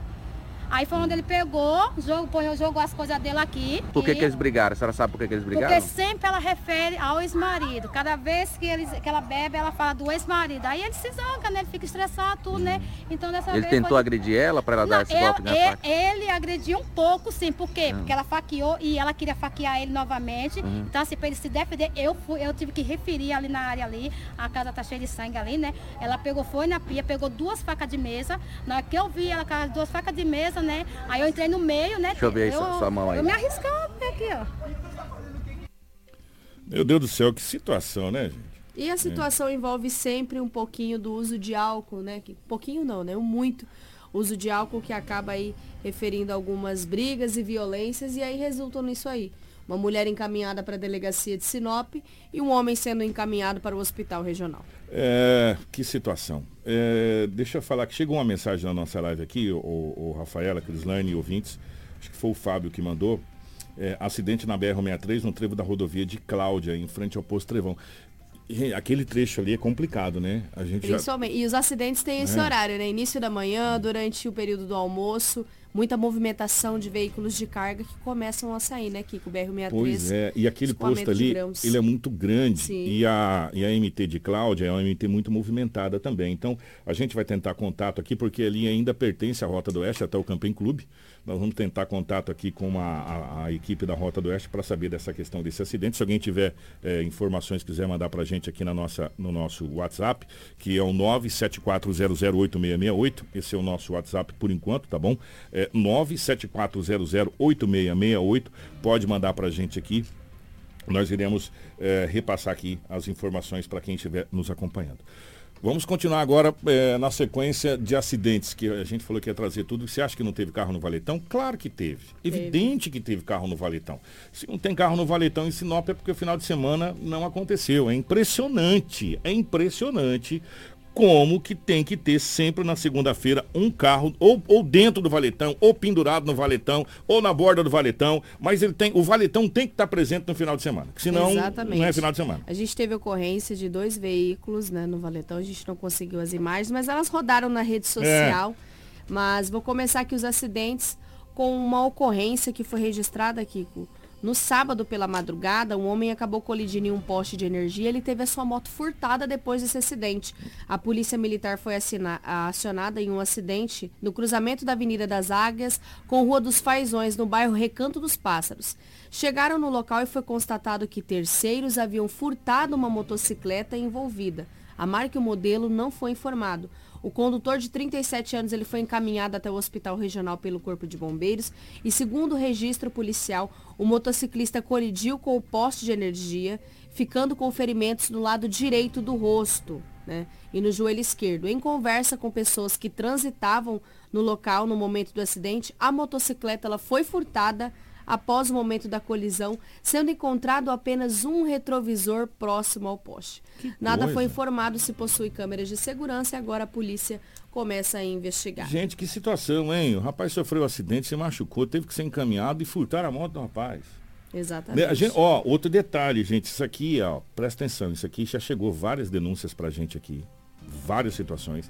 Aí foi onde ele pegou, jogou, jogou as coisas dele aqui. Por que, e... que eles brigaram? A senhora sabe por que, que eles brigaram? Porque sempre ela refere ao ex-marido. Cada vez que, eles, que ela bebe, ela fala do ex-marido. Aí ele se zanca, né? Ele fica estressado, tudo, né? Então dessa ele vez. Ele tentou foi... agredir ela para ela Não, dar esse golpe na ele, ele agrediu um pouco, sim. Por quê? Hum. Porque ela faqueou e ela queria faquear ele novamente. Hum. Então, assim, para ele se defender, eu, fui, eu tive que referir ali na área ali. A casa tá cheia de sangue ali, né? Ela pegou, foi na pia, pegou duas facas de mesa. Na hora que eu vi ela com as duas facas de mesa, né? Aí eu entrei no meio, né? Deixa eu ver aí eu, sua mão aí. Eu me arriscava aqui, ó. Meu Deus do céu, que situação, né, gente? E a situação é. envolve sempre um pouquinho do uso de álcool, né? Que, pouquinho não, né? Um muito uso de álcool que acaba aí referindo algumas brigas e violências e aí resultam nisso aí. Uma mulher encaminhada para a delegacia de Sinop e um homem sendo encaminhado para o hospital regional. É, que situação. É, deixa eu falar que chegou uma mensagem na nossa live aqui, o, o Rafaela, Crislane e ouvintes, acho que foi o Fábio que mandou. É, acidente na BR-63 no trevo da rodovia de Cláudia, em frente ao posto Trevão. Aquele trecho ali é complicado, né? A gente Principalmente. Já... E os acidentes têm esse é. horário, né? Início da manhã, durante o período do almoço muita movimentação de veículos de carga que começam a sair, né, Kiko? O BR-63. Pois é, e aquele posto ali, ele é muito grande. E a, e a MT de Cláudia é uma MT muito movimentada também. Então, a gente vai tentar contato aqui, porque ali ainda pertence à Rota do Oeste, até o Camping Clube. Nós vamos tentar contato aqui com a, a, a equipe da Rota do Oeste para saber dessa questão desse acidente. Se alguém tiver é, informações, quiser mandar para a gente aqui na nossa, no nosso WhatsApp, que é o 974008668. Esse é o nosso WhatsApp por enquanto, tá bom? É 974008668. Pode mandar para a gente aqui. Nós iremos é, repassar aqui as informações para quem estiver nos acompanhando. Vamos continuar agora é, na sequência de acidentes, que a gente falou que ia trazer tudo. Você acha que não teve carro no Valetão? Claro que teve. Evidente teve. que teve carro no Valetão. Se não tem carro no Valetão em Sinop é porque o final de semana não aconteceu. É impressionante, é impressionante como que tem que ter sempre na segunda-feira um carro ou, ou dentro do valetão, ou pendurado no valetão, ou na borda do valetão, mas ele tem, o valetão tem que estar presente no final de semana, senão Exatamente. não é final de semana. A gente teve ocorrência de dois veículos né, no valetão, a gente não conseguiu as imagens, mas elas rodaram na rede social. É. Mas vou começar aqui os acidentes com uma ocorrência que foi registrada aqui, com no sábado, pela madrugada, um homem acabou colidindo em um poste de energia. Ele teve a sua moto furtada depois desse acidente. A polícia militar foi acionada em um acidente no cruzamento da Avenida das Águias com Rua dos Faisões, no bairro Recanto dos Pássaros. Chegaram no local e foi constatado que terceiros haviam furtado uma motocicleta envolvida. A marca e o modelo não foi informado. O condutor de 37 anos ele foi encaminhado até o hospital regional pelo Corpo de Bombeiros e, segundo o registro policial, o motociclista colidiu com o poste de energia, ficando com ferimentos no lado direito do rosto né, e no joelho esquerdo. Em conversa com pessoas que transitavam no local no momento do acidente, a motocicleta ela foi furtada após o momento da colisão, sendo encontrado apenas um retrovisor próximo ao poste. Que Nada coisa. foi informado se possui câmeras de segurança e agora a polícia começa a investigar. Gente, que situação, hein? O rapaz sofreu um acidente, se machucou, teve que ser encaminhado e furtar a moto do rapaz. Exatamente. Gente, ó, outro detalhe, gente, isso aqui, ó, presta atenção, isso aqui já chegou várias denúncias pra gente aqui, várias situações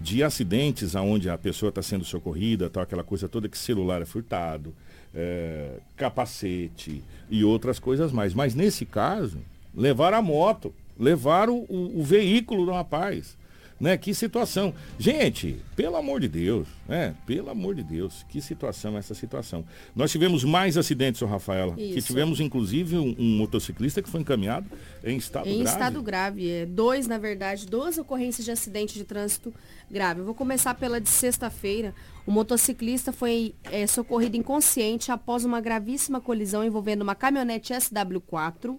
de acidentes aonde a pessoa está sendo socorrida, tal, aquela coisa toda que celular é furtado, é, capacete e outras coisas mais. Mas nesse caso, levaram a moto, levaram o, o veículo do rapaz. Né? Que situação. Gente, pelo amor de Deus, né? Pelo amor de Deus, que situação essa situação. Nós tivemos mais acidentes, o Rafaela, Isso. que tivemos inclusive um, um, motociclista que foi encaminhado em estado em grave. Em estado grave, é, dois, na verdade, duas ocorrências de acidente de trânsito grave. Eu vou começar pela de sexta-feira. O motociclista foi é, socorrido inconsciente após uma gravíssima colisão envolvendo uma caminhonete SW4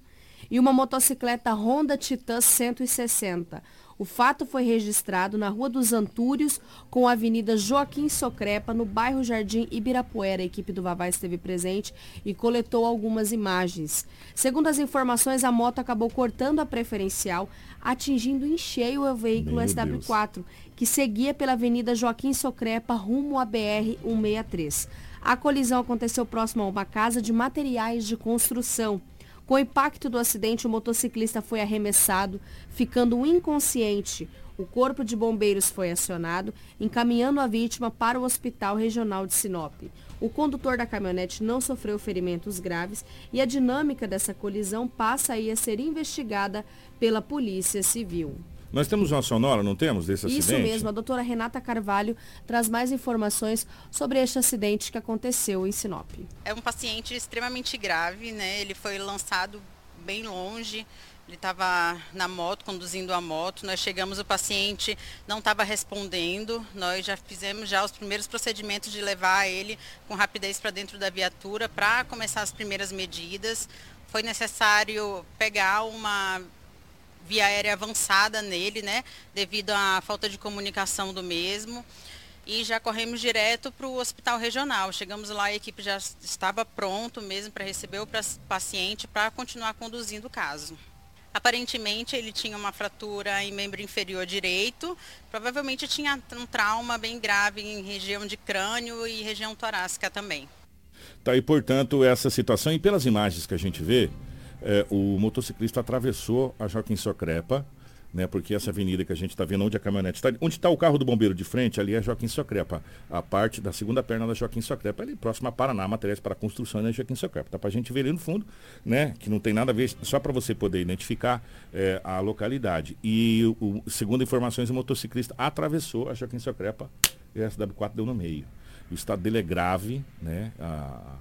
e uma motocicleta Honda Titan 160. O fato foi registrado na Rua dos Antúrios, com a Avenida Joaquim Socrepa, no bairro Jardim Ibirapuera. A equipe do Vavá esteve presente e coletou algumas imagens. Segundo as informações, a moto acabou cortando a preferencial, atingindo em cheio o veículo Meu SW4, Deus. que seguia pela Avenida Joaquim Socrepa, rumo à BR-163. A colisão aconteceu próximo a uma casa de materiais de construção. Com o impacto do acidente, o motociclista foi arremessado, ficando inconsciente. O corpo de bombeiros foi acionado, encaminhando a vítima para o Hospital Regional de Sinop. O condutor da caminhonete não sofreu ferimentos graves e a dinâmica dessa colisão passa aí a ser investigada pela Polícia Civil. Nós temos uma sonora, não temos, desse acidente? Isso mesmo, a doutora Renata Carvalho traz mais informações sobre este acidente que aconteceu em Sinop. É um paciente extremamente grave, né? Ele foi lançado bem longe, ele estava na moto, conduzindo a moto. Nós chegamos, o paciente não estava respondendo. Nós já fizemos já os primeiros procedimentos de levar ele com rapidez para dentro da viatura para começar as primeiras medidas. Foi necessário pegar uma via aérea avançada nele, né? Devido à falta de comunicação do mesmo. E já corremos direto para o hospital regional. Chegamos lá, a equipe já estava pronto mesmo para receber o paciente para continuar conduzindo o caso. Aparentemente ele tinha uma fratura em membro inferior direito, provavelmente tinha um trauma bem grave em região de crânio e região torácica também. Tá aí, portanto, essa situação, e pelas imagens que a gente vê, é, o motociclista atravessou a Joaquim Socrepa, né, porque essa avenida que a gente está vendo, onde a caminhonete está, onde está o carro do bombeiro de frente, ali é Joaquim Socrepa, a parte da segunda perna da Joaquim Socrepa, ali próximo a Paraná, materiais para construção da Joaquim Socrepa. Tá para a gente ver ali no fundo, né, que não tem nada a ver, só para você poder identificar é, a localidade. E, o, segundo informações, o motociclista atravessou a Joaquim Socrepa e a SW4 deu no meio. O estado dele é grave, né, a,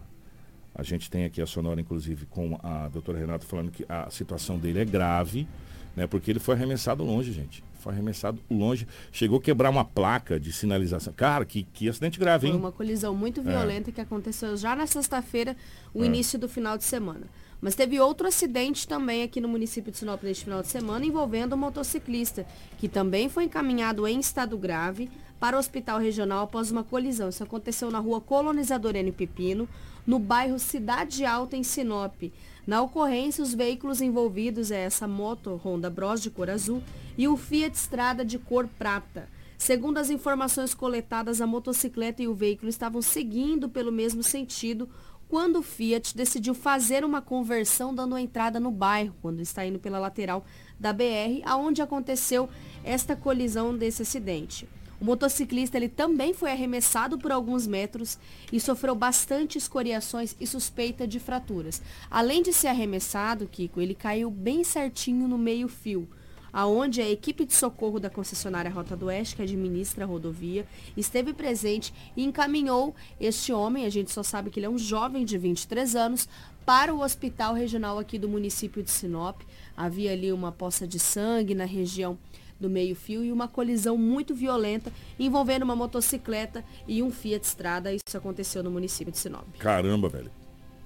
a gente tem aqui a sonora, inclusive, com a doutora Renata falando que a situação dele é grave, né? Porque ele foi arremessado longe, gente. Foi arremessado longe. Chegou a quebrar uma placa de sinalização. Cara, que, que acidente grave, hein? Foi uma colisão muito é. violenta é. que aconteceu já na sexta-feira, o é. início do final de semana. Mas teve outro acidente também aqui no município de Sinop neste final de semana envolvendo um motociclista, que também foi encaminhado em estado grave para o hospital regional após uma colisão. Isso aconteceu na rua Colonizador N. Pepino, no bairro Cidade Alta, em Sinop. Na ocorrência, os veículos envolvidos é essa moto Honda Bros de cor azul e o Fiat Strada de cor prata. Segundo as informações coletadas, a motocicleta e o veículo estavam seguindo pelo mesmo sentido quando o Fiat decidiu fazer uma conversão dando entrada no bairro, quando está indo pela lateral da BR, aonde aconteceu esta colisão desse acidente. O motociclista ele também foi arremessado por alguns metros e sofreu bastante escoriações e suspeita de fraturas. Além de ser arremessado, Kiko, ele caiu bem certinho no meio-fio aonde a equipe de socorro da concessionária Rota do Oeste, que administra a rodovia, esteve presente e encaminhou este homem, a gente só sabe que ele é um jovem de 23 anos, para o hospital regional aqui do município de Sinop. Havia ali uma poça de sangue na região do meio-fio e uma colisão muito violenta envolvendo uma motocicleta e um Fiat Strada. Isso aconteceu no município de Sinop. Caramba, velho.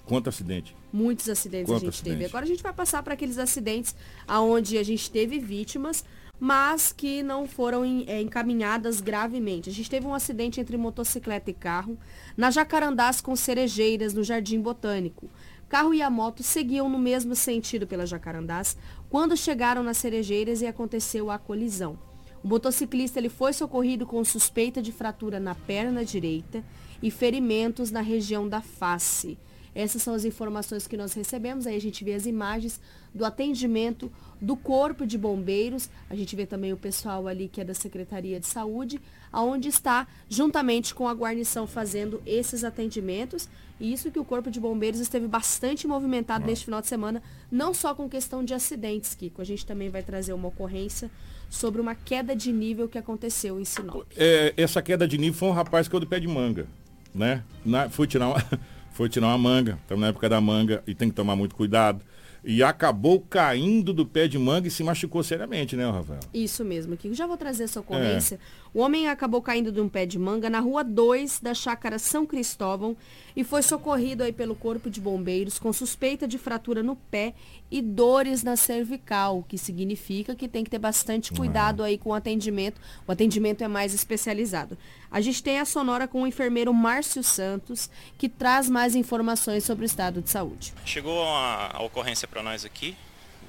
Quanto acidente? Muitos acidentes Quanto a gente acidente? teve. Agora a gente vai passar para aqueles acidentes aonde a gente teve vítimas, mas que não foram é, encaminhadas gravemente. A gente teve um acidente entre motocicleta e carro na Jacarandás com cerejeiras, no Jardim Botânico. Carro e a moto seguiam no mesmo sentido pela Jacarandás quando chegaram nas cerejeiras e aconteceu a colisão. O motociclista ele foi socorrido com suspeita de fratura na perna direita e ferimentos na região da face. Essas são as informações que nós recebemos. Aí a gente vê as imagens do atendimento do Corpo de Bombeiros. A gente vê também o pessoal ali que é da Secretaria de Saúde, aonde está juntamente com a guarnição fazendo esses atendimentos. E isso que o Corpo de Bombeiros esteve bastante movimentado neste final de semana, não só com questão de acidentes, Kiko. A gente também vai trazer uma ocorrência sobre uma queda de nível que aconteceu em Sinop. É, essa queda de nível foi um rapaz que eu do pé de manga, né? Na, fui tirar uma, foi tirar uma manga, estamos na época da manga e tem que tomar muito cuidado. e acabou caindo do pé de manga e se machucou seriamente, né, Rafael? Isso mesmo, Kiko. Já vou trazer essa ocorrência. É. O homem acabou caindo de um pé de manga na rua 2 da chácara São Cristóvão e foi socorrido aí pelo corpo de bombeiros com suspeita de fratura no pé e dores na cervical, o que significa que tem que ter bastante cuidado aí com o atendimento. O atendimento é mais especializado. A gente tem a sonora com o enfermeiro Márcio Santos, que traz mais informações sobre o estado de saúde. Chegou a, a ocorrência para nós aqui,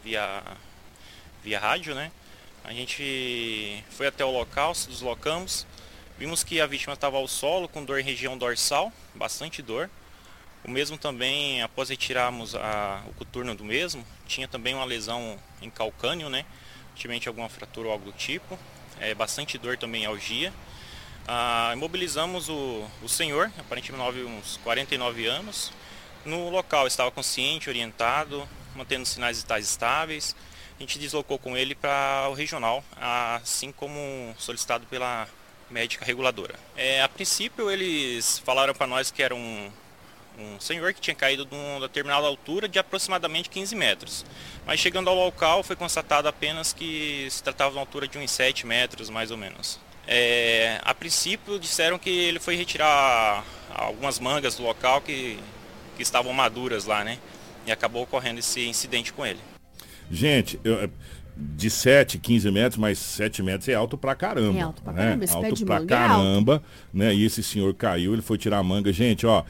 via, via rádio, né? A gente foi até o local, se deslocamos, vimos que a vítima estava ao solo com dor em região dorsal, bastante dor. O mesmo também, após retirarmos a, o coturno do mesmo, tinha também uma lesão em calcânio, né? Possivelmente alguma fratura ou algo do tipo. É, bastante dor também algia. Ah, imobilizamos o, o senhor, aparentemente uns 49 anos. No local estava consciente, orientado, mantendo sinais vitais estáveis a gente deslocou com ele para o regional, assim como solicitado pela médica reguladora. É, a princípio eles falaram para nós que era um, um senhor que tinha caído de uma determinada altura de aproximadamente 15 metros. Mas chegando ao local foi constatado apenas que se tratava de uma altura de uns 7 metros mais ou menos. É, a princípio disseram que ele foi retirar algumas mangas do local que, que estavam maduras lá, né? E acabou ocorrendo esse incidente com ele. Gente, eu, é, de 7, 15 metros, mas 7 metros é alto pra caramba. É alto pra né? caramba, esse alto pé de pra caramba, é alto. né? E esse senhor caiu, ele foi tirar a manga. Gente, ó,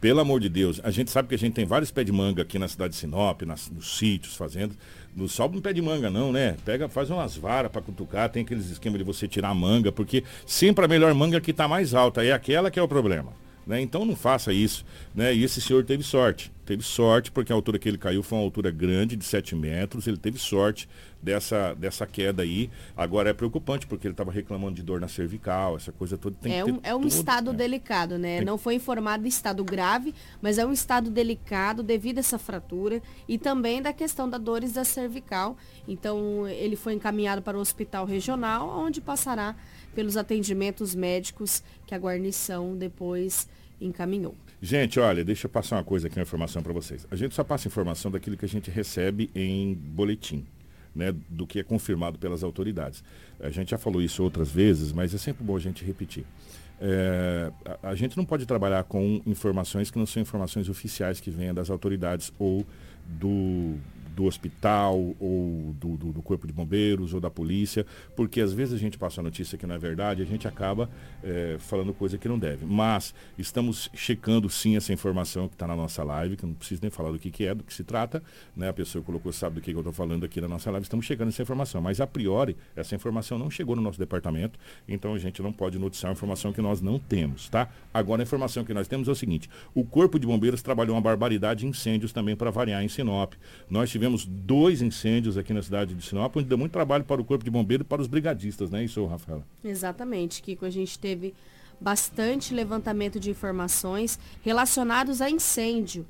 pelo amor de Deus, a gente sabe que a gente tem vários pés de manga aqui na cidade de Sinop, nas, nos sítios, fazendo. Não sobe um pé de manga, não, né? Pega, faz umas varas para cutucar, tem aqueles esquemas de você tirar a manga, porque sempre a melhor manga que tá mais alta, é aquela que é o problema. Né? Então não faça isso. Né? E esse senhor teve sorte. Teve sorte, porque a altura que ele caiu foi uma altura grande, de 7 metros. Ele teve sorte dessa, dessa queda aí. Agora é preocupante, porque ele estava reclamando de dor na cervical, essa coisa toda. Tem é, um, é um estado né? delicado, né? Tem... Não foi informado estado grave, mas é um estado delicado devido a essa fratura e também da questão da dores da cervical. Então, ele foi encaminhado para o hospital regional, onde passará pelos atendimentos médicos que a guarnição depois encaminhou. Gente, olha, deixa eu passar uma coisa aqui, uma informação para vocês. A gente só passa informação daquilo que a gente recebe em boletim, né, do que é confirmado pelas autoridades. A gente já falou isso outras vezes, mas é sempre bom a gente repetir. É, a, a, gente não pode trabalhar com informações que não são informações oficiais que venham das autoridades ou do, do hospital ou do, do, do, corpo de bombeiros ou da polícia, porque às vezes a gente passa a notícia que não é verdade, a gente acaba é, falando coisa que não deve. Mas estamos checando sim essa informação que está na nossa live, que não preciso nem falar do que, que é, do que se trata, né? A pessoa colocou sabe do que, que eu estou falando aqui na nossa live, estamos checando essa informação. Mas a priori, essa informação não chegou no nosso departamento, então a gente não pode noticiar informação que nós não temos, tá? Agora a informação que nós temos é o seguinte: o Corpo de Bombeiros trabalhou uma barbaridade de incêndios também para variar em Sinop. Nós tivemos tivemos dois incêndios aqui na cidade de Sinop, onde deu muito trabalho para o Corpo de Bombeiro e para os brigadistas, né? Isso, Rafaela? Exatamente, Kiko. A gente teve bastante levantamento de informações relacionados a incêndio.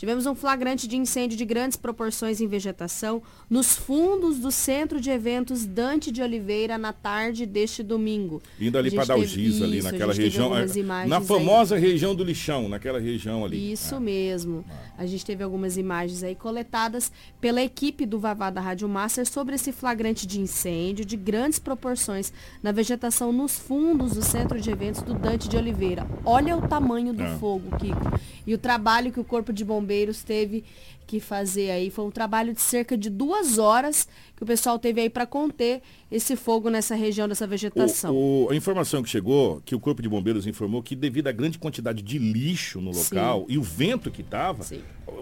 Tivemos um flagrante de incêndio de grandes proporções em vegetação nos fundos do Centro de Eventos Dante de Oliveira na tarde deste domingo. Indo ali para Dalgis, ali naquela região. É, na famosa aí. região do lixão, naquela região ali. Isso é. mesmo. A gente teve algumas imagens aí coletadas pela equipe do Vavá da Rádio Master sobre esse flagrante de incêndio de grandes proporções na vegetação nos fundos do Centro de Eventos do Dante de Oliveira. Olha o tamanho do é. fogo, Kiko. E o trabalho que o Corpo de Bombeiros bombeiros teve que fazer aí. Foi um trabalho de cerca de duas horas que o pessoal teve aí para conter esse fogo nessa região dessa vegetação. O, o, a informação que chegou, que o Corpo de Bombeiros informou que devido à grande quantidade de lixo no local Sim. e o vento que estava,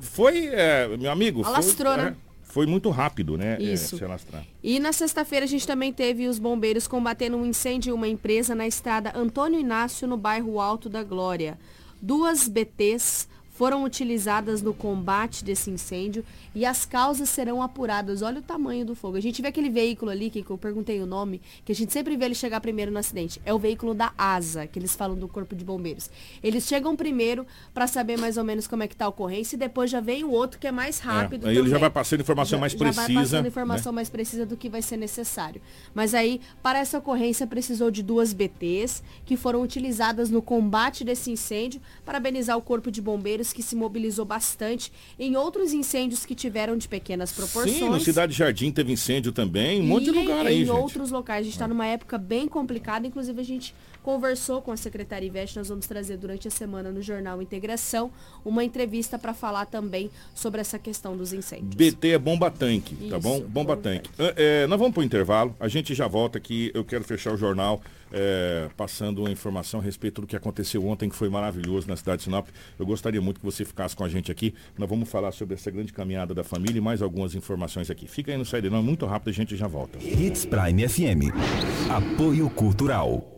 foi, é, meu amigo, Alastrou, foi, né? É, foi muito rápido, né? É, Isso. É, e na sexta-feira a gente também teve os bombeiros combatendo um incêndio em uma empresa na estrada Antônio Inácio, no bairro Alto da Glória. Duas BTs foram utilizadas no combate desse incêndio e as causas serão apuradas. Olha o tamanho do fogo. A gente vê aquele veículo ali, que eu perguntei o nome, que a gente sempre vê ele chegar primeiro no acidente. É o veículo da ASA, que eles falam do Corpo de Bombeiros. Eles chegam primeiro para saber mais ou menos como é que está a ocorrência e depois já vem o outro que é mais rápido. É, aí ele já vai passando informação já, mais precisa. Já vai passando né? informação né? mais precisa do que vai ser necessário. Mas aí, para essa ocorrência, precisou de duas BTs que foram utilizadas no combate desse incêndio. Parabenizar o Corpo de Bombeiros Que se mobilizou bastante em outros incêndios que tiveram de pequenas proporções. Sim, no Cidade Jardim teve incêndio também, um monte de lugar em aí, Em gente. outros locais. A gente está numa época bem complicada, inclusive a gente conversou com a secretária Ivete, nós vamos trazer durante a semana no Jornal Integração uma entrevista para falar também sobre essa questão dos incêndios. BT é bomba tanque, tá Isso, bom? Bomba bomba tanque. É, é, nós vamos para o intervalo, a gente já volta aqui, eu quero fechar o jornal é, passando uma informação a respeito do que aconteceu ontem, que foi maravilhoso na cidade de Sinop. Eu gostaria muito que você ficasse com a gente aqui. Nós vamos falar sobre essa grande caminhada da família e mais algumas informações aqui. Fica aí no Saída Não, é muito rápido, a gente já volta. Hits Prime FM. Apoio Cultural.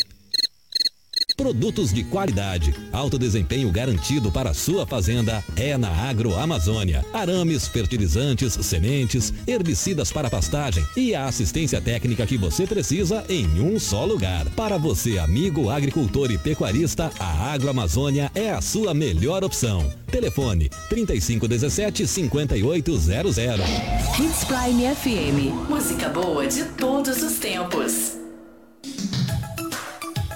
Produtos de qualidade, alto desempenho garantido para a sua fazenda é na Agroamazônia. Arames, fertilizantes, sementes, herbicidas para pastagem e a assistência técnica que você precisa em um só lugar. Para você, amigo agricultor e pecuarista, a Agroamazônia é a sua melhor opção. Telefone 3517 5800. Hits Prime FM. Música boa de todos os tempos.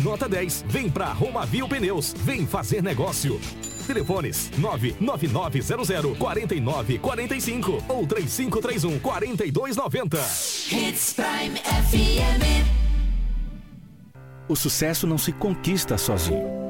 nota 10. Vem pra Romavil Pneus. Vem fazer negócio. Telefones 99900 4945 ou 3531 4290. Hits Prime FM. O sucesso não se conquista sozinho.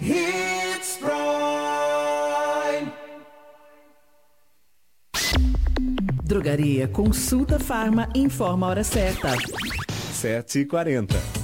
Hits Prime. Drogaria Consulta Farma informa a hora certa. 7h40.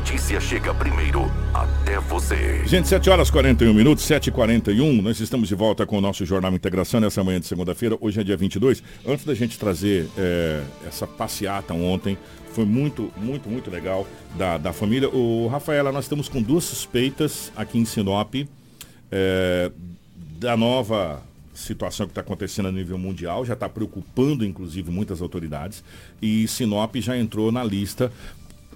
Notícia chega primeiro até você. Gente, 7 horas 41 minutos, 7h41. Nós estamos de volta com o nosso Jornal Integração nessa manhã de segunda-feira. Hoje é dia 22. Antes da gente trazer é, essa passeata ontem, foi muito, muito, muito legal da, da família. O Rafaela, nós estamos com duas suspeitas aqui em Sinop é, da nova situação que está acontecendo a nível mundial, já está preocupando inclusive muitas autoridades e Sinop já entrou na lista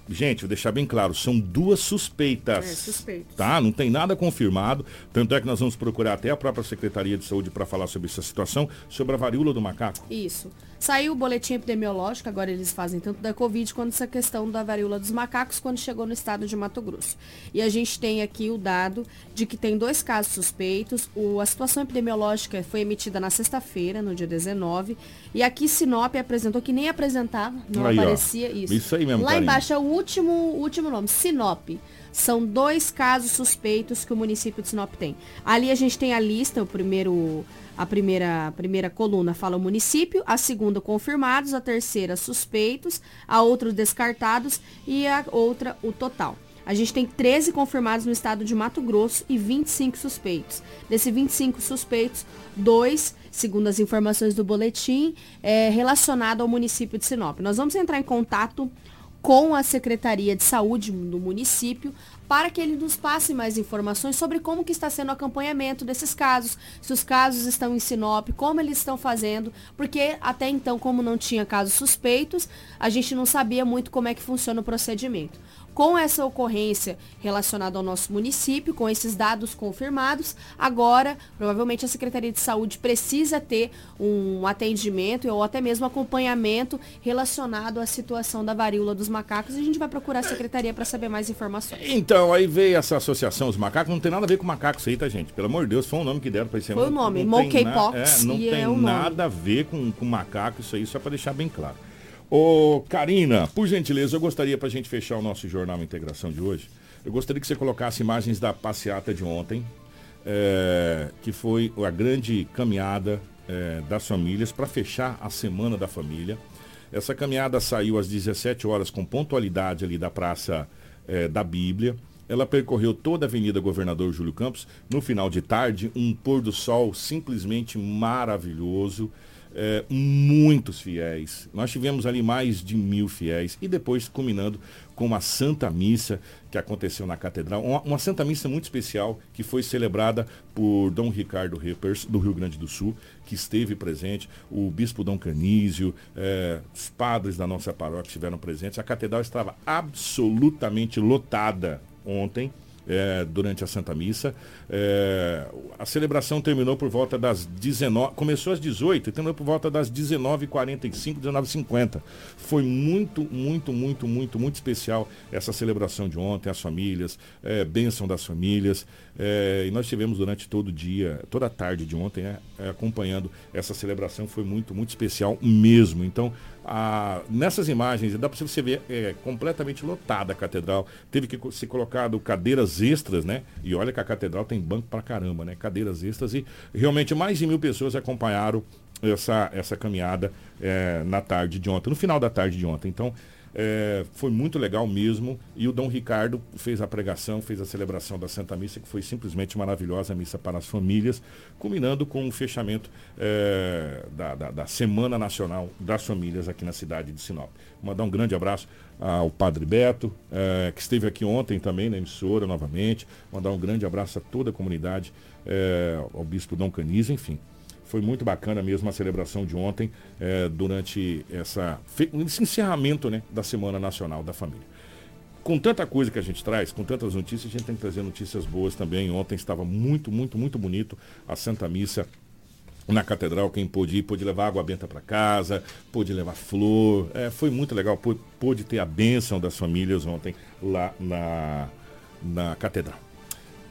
Gente, vou deixar bem claro, são duas suspeitas. É, suspeitas. Tá? Não tem nada confirmado. Tanto é que nós vamos procurar até a própria Secretaria de Saúde para falar sobre essa situação, sobre a varíola do macaco. Isso. Saiu o boletim epidemiológico, agora eles fazem tanto da Covid quanto essa questão da varíola dos macacos quando chegou no estado de Mato Grosso. E a gente tem aqui o dado de que tem dois casos suspeitos. O, a situação epidemiológica foi emitida na sexta-feira, no dia 19. E aqui Sinop apresentou que nem apresentava, não aí, aparecia ó. isso. Isso aí mesmo. Lá embaixo é o último, último nome, Sinop. São dois casos suspeitos que o município de Sinop tem. Ali a gente tem a lista, o primeiro a primeira, a primeira coluna fala o município, a segunda confirmados, a terceira suspeitos, a outra descartados e a outra o total. A gente tem 13 confirmados no estado de Mato Grosso e 25 suspeitos. Desses 25 suspeitos, dois, segundo as informações do boletim, é relacionado ao município de Sinop. Nós vamos entrar em contato com a Secretaria de Saúde do município para que ele nos passe mais informações sobre como que está sendo o acompanhamento desses casos, se os casos estão em Sinop, como eles estão fazendo, porque até então, como não tinha casos suspeitos, a gente não sabia muito como é que funciona o procedimento com essa ocorrência relacionada ao nosso município, com esses dados confirmados, agora, provavelmente a Secretaria de Saúde precisa ter um atendimento ou até mesmo acompanhamento relacionado à situação da varíola dos macacos e a gente vai procurar a Secretaria para saber mais informações. Então, aí veio essa associação os macacos, não tem nada a ver com macacos aí, tá, gente? Pelo amor de Deus, foi um nome que deram para esse Foi o nome, Monkeypox. É, não tem é nada a ver com, com macaco, isso aí, só para deixar bem claro. Ô, Karina, por gentileza, eu gostaria para a gente fechar o nosso Jornal Integração de hoje, eu gostaria que você colocasse imagens da passeata de ontem, é, que foi a grande caminhada é, das famílias para fechar a Semana da Família. Essa caminhada saiu às 17 horas com pontualidade ali da Praça é, da Bíblia. Ela percorreu toda a Avenida Governador Júlio Campos. No final de tarde, um pôr do sol simplesmente maravilhoso é, muitos fiéis. Nós tivemos ali mais de mil fiéis. E depois culminando com uma Santa Missa que aconteceu na Catedral. Uma, uma Santa Missa muito especial que foi celebrada por Dom Ricardo Rippers, do Rio Grande do Sul, que esteve presente. O Bispo Dom Canísio, é, os padres da nossa paróquia estiveram presentes. A Catedral estava absolutamente lotada ontem é, durante a Santa Missa. É, a celebração terminou por volta das 19, começou às 18 e terminou por volta das 19h45, 19h50. Foi muito, muito, muito, muito, muito especial essa celebração de ontem, as famílias, é, bênção das famílias. É, e nós tivemos durante todo o dia, toda a tarde de ontem, né, é, acompanhando essa celebração. Foi muito, muito especial mesmo. Então, nessas imagens, dá para você ver é, completamente lotada a catedral. Teve que ser colocado cadeiras extras, né? E olha que a catedral tem banco para caramba, né? Cadeiras extras e realmente mais de mil pessoas acompanharam essa, essa caminhada é, na tarde de ontem, no final da tarde de ontem. Então, é, foi muito legal mesmo. E o Dom Ricardo fez a pregação, fez a celebração da Santa Missa, que foi simplesmente maravilhosa, a missa para as famílias, culminando com o fechamento é, da, da, da, Semana Nacional das Famílias aqui na cidade de Sinop. Mandar um grande abraço ao Padre Beto, é, que esteve aqui ontem também na emissora novamente. Mandar um grande abraço a toda a comunidade, é, ao Bispo Dom Caniza, enfim. Foi muito bacana mesmo a celebração de ontem, é, durante essa, esse encerramento né, da Semana Nacional da Família. Com tanta coisa que a gente traz, com tantas notícias, a gente tem que trazer notícias boas também. Ontem estava muito, muito, muito bonito a Santa Missa na catedral, quem pôde ir, pôde levar água benta para casa, pôde levar flor. É, foi muito legal, pôde ter a bênção das famílias ontem lá na, na catedral.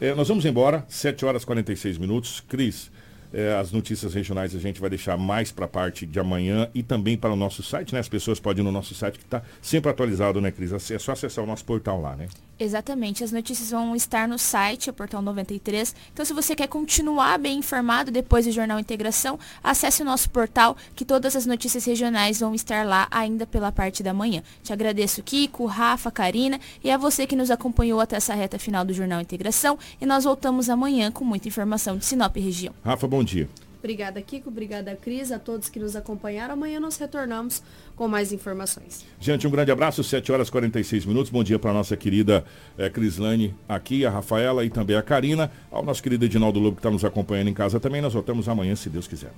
É, nós vamos embora, 7 horas e 46 minutos. Cris, é, as notícias regionais a gente vai deixar mais para a parte de amanhã e também para o nosso site, né? As pessoas podem ir no nosso site que está sempre atualizado, né, Cris? É só acessar o nosso portal lá, né? Exatamente, as notícias vão estar no site, o Portal 93. Então, se você quer continuar bem informado depois do Jornal Integração, acesse o nosso portal, que todas as notícias regionais vão estar lá ainda pela parte da manhã. Te agradeço, Kiko, Rafa, Karina e a você que nos acompanhou até essa reta final do Jornal Integração. E nós voltamos amanhã com muita informação de Sinop região. Rafa, bom dia. Obrigada, Kiko. Obrigada, Cris, a todos que nos acompanharam. Amanhã nós retornamos com mais informações. Gente, um grande abraço, 7 horas e 46 minutos. Bom dia para a nossa querida é, Crislane aqui, a Rafaela e também a Karina. Ao nosso querido Edinaldo Lobo que está nos acompanhando em casa também. Nós voltamos amanhã, se Deus quiser.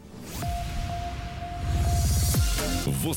Você...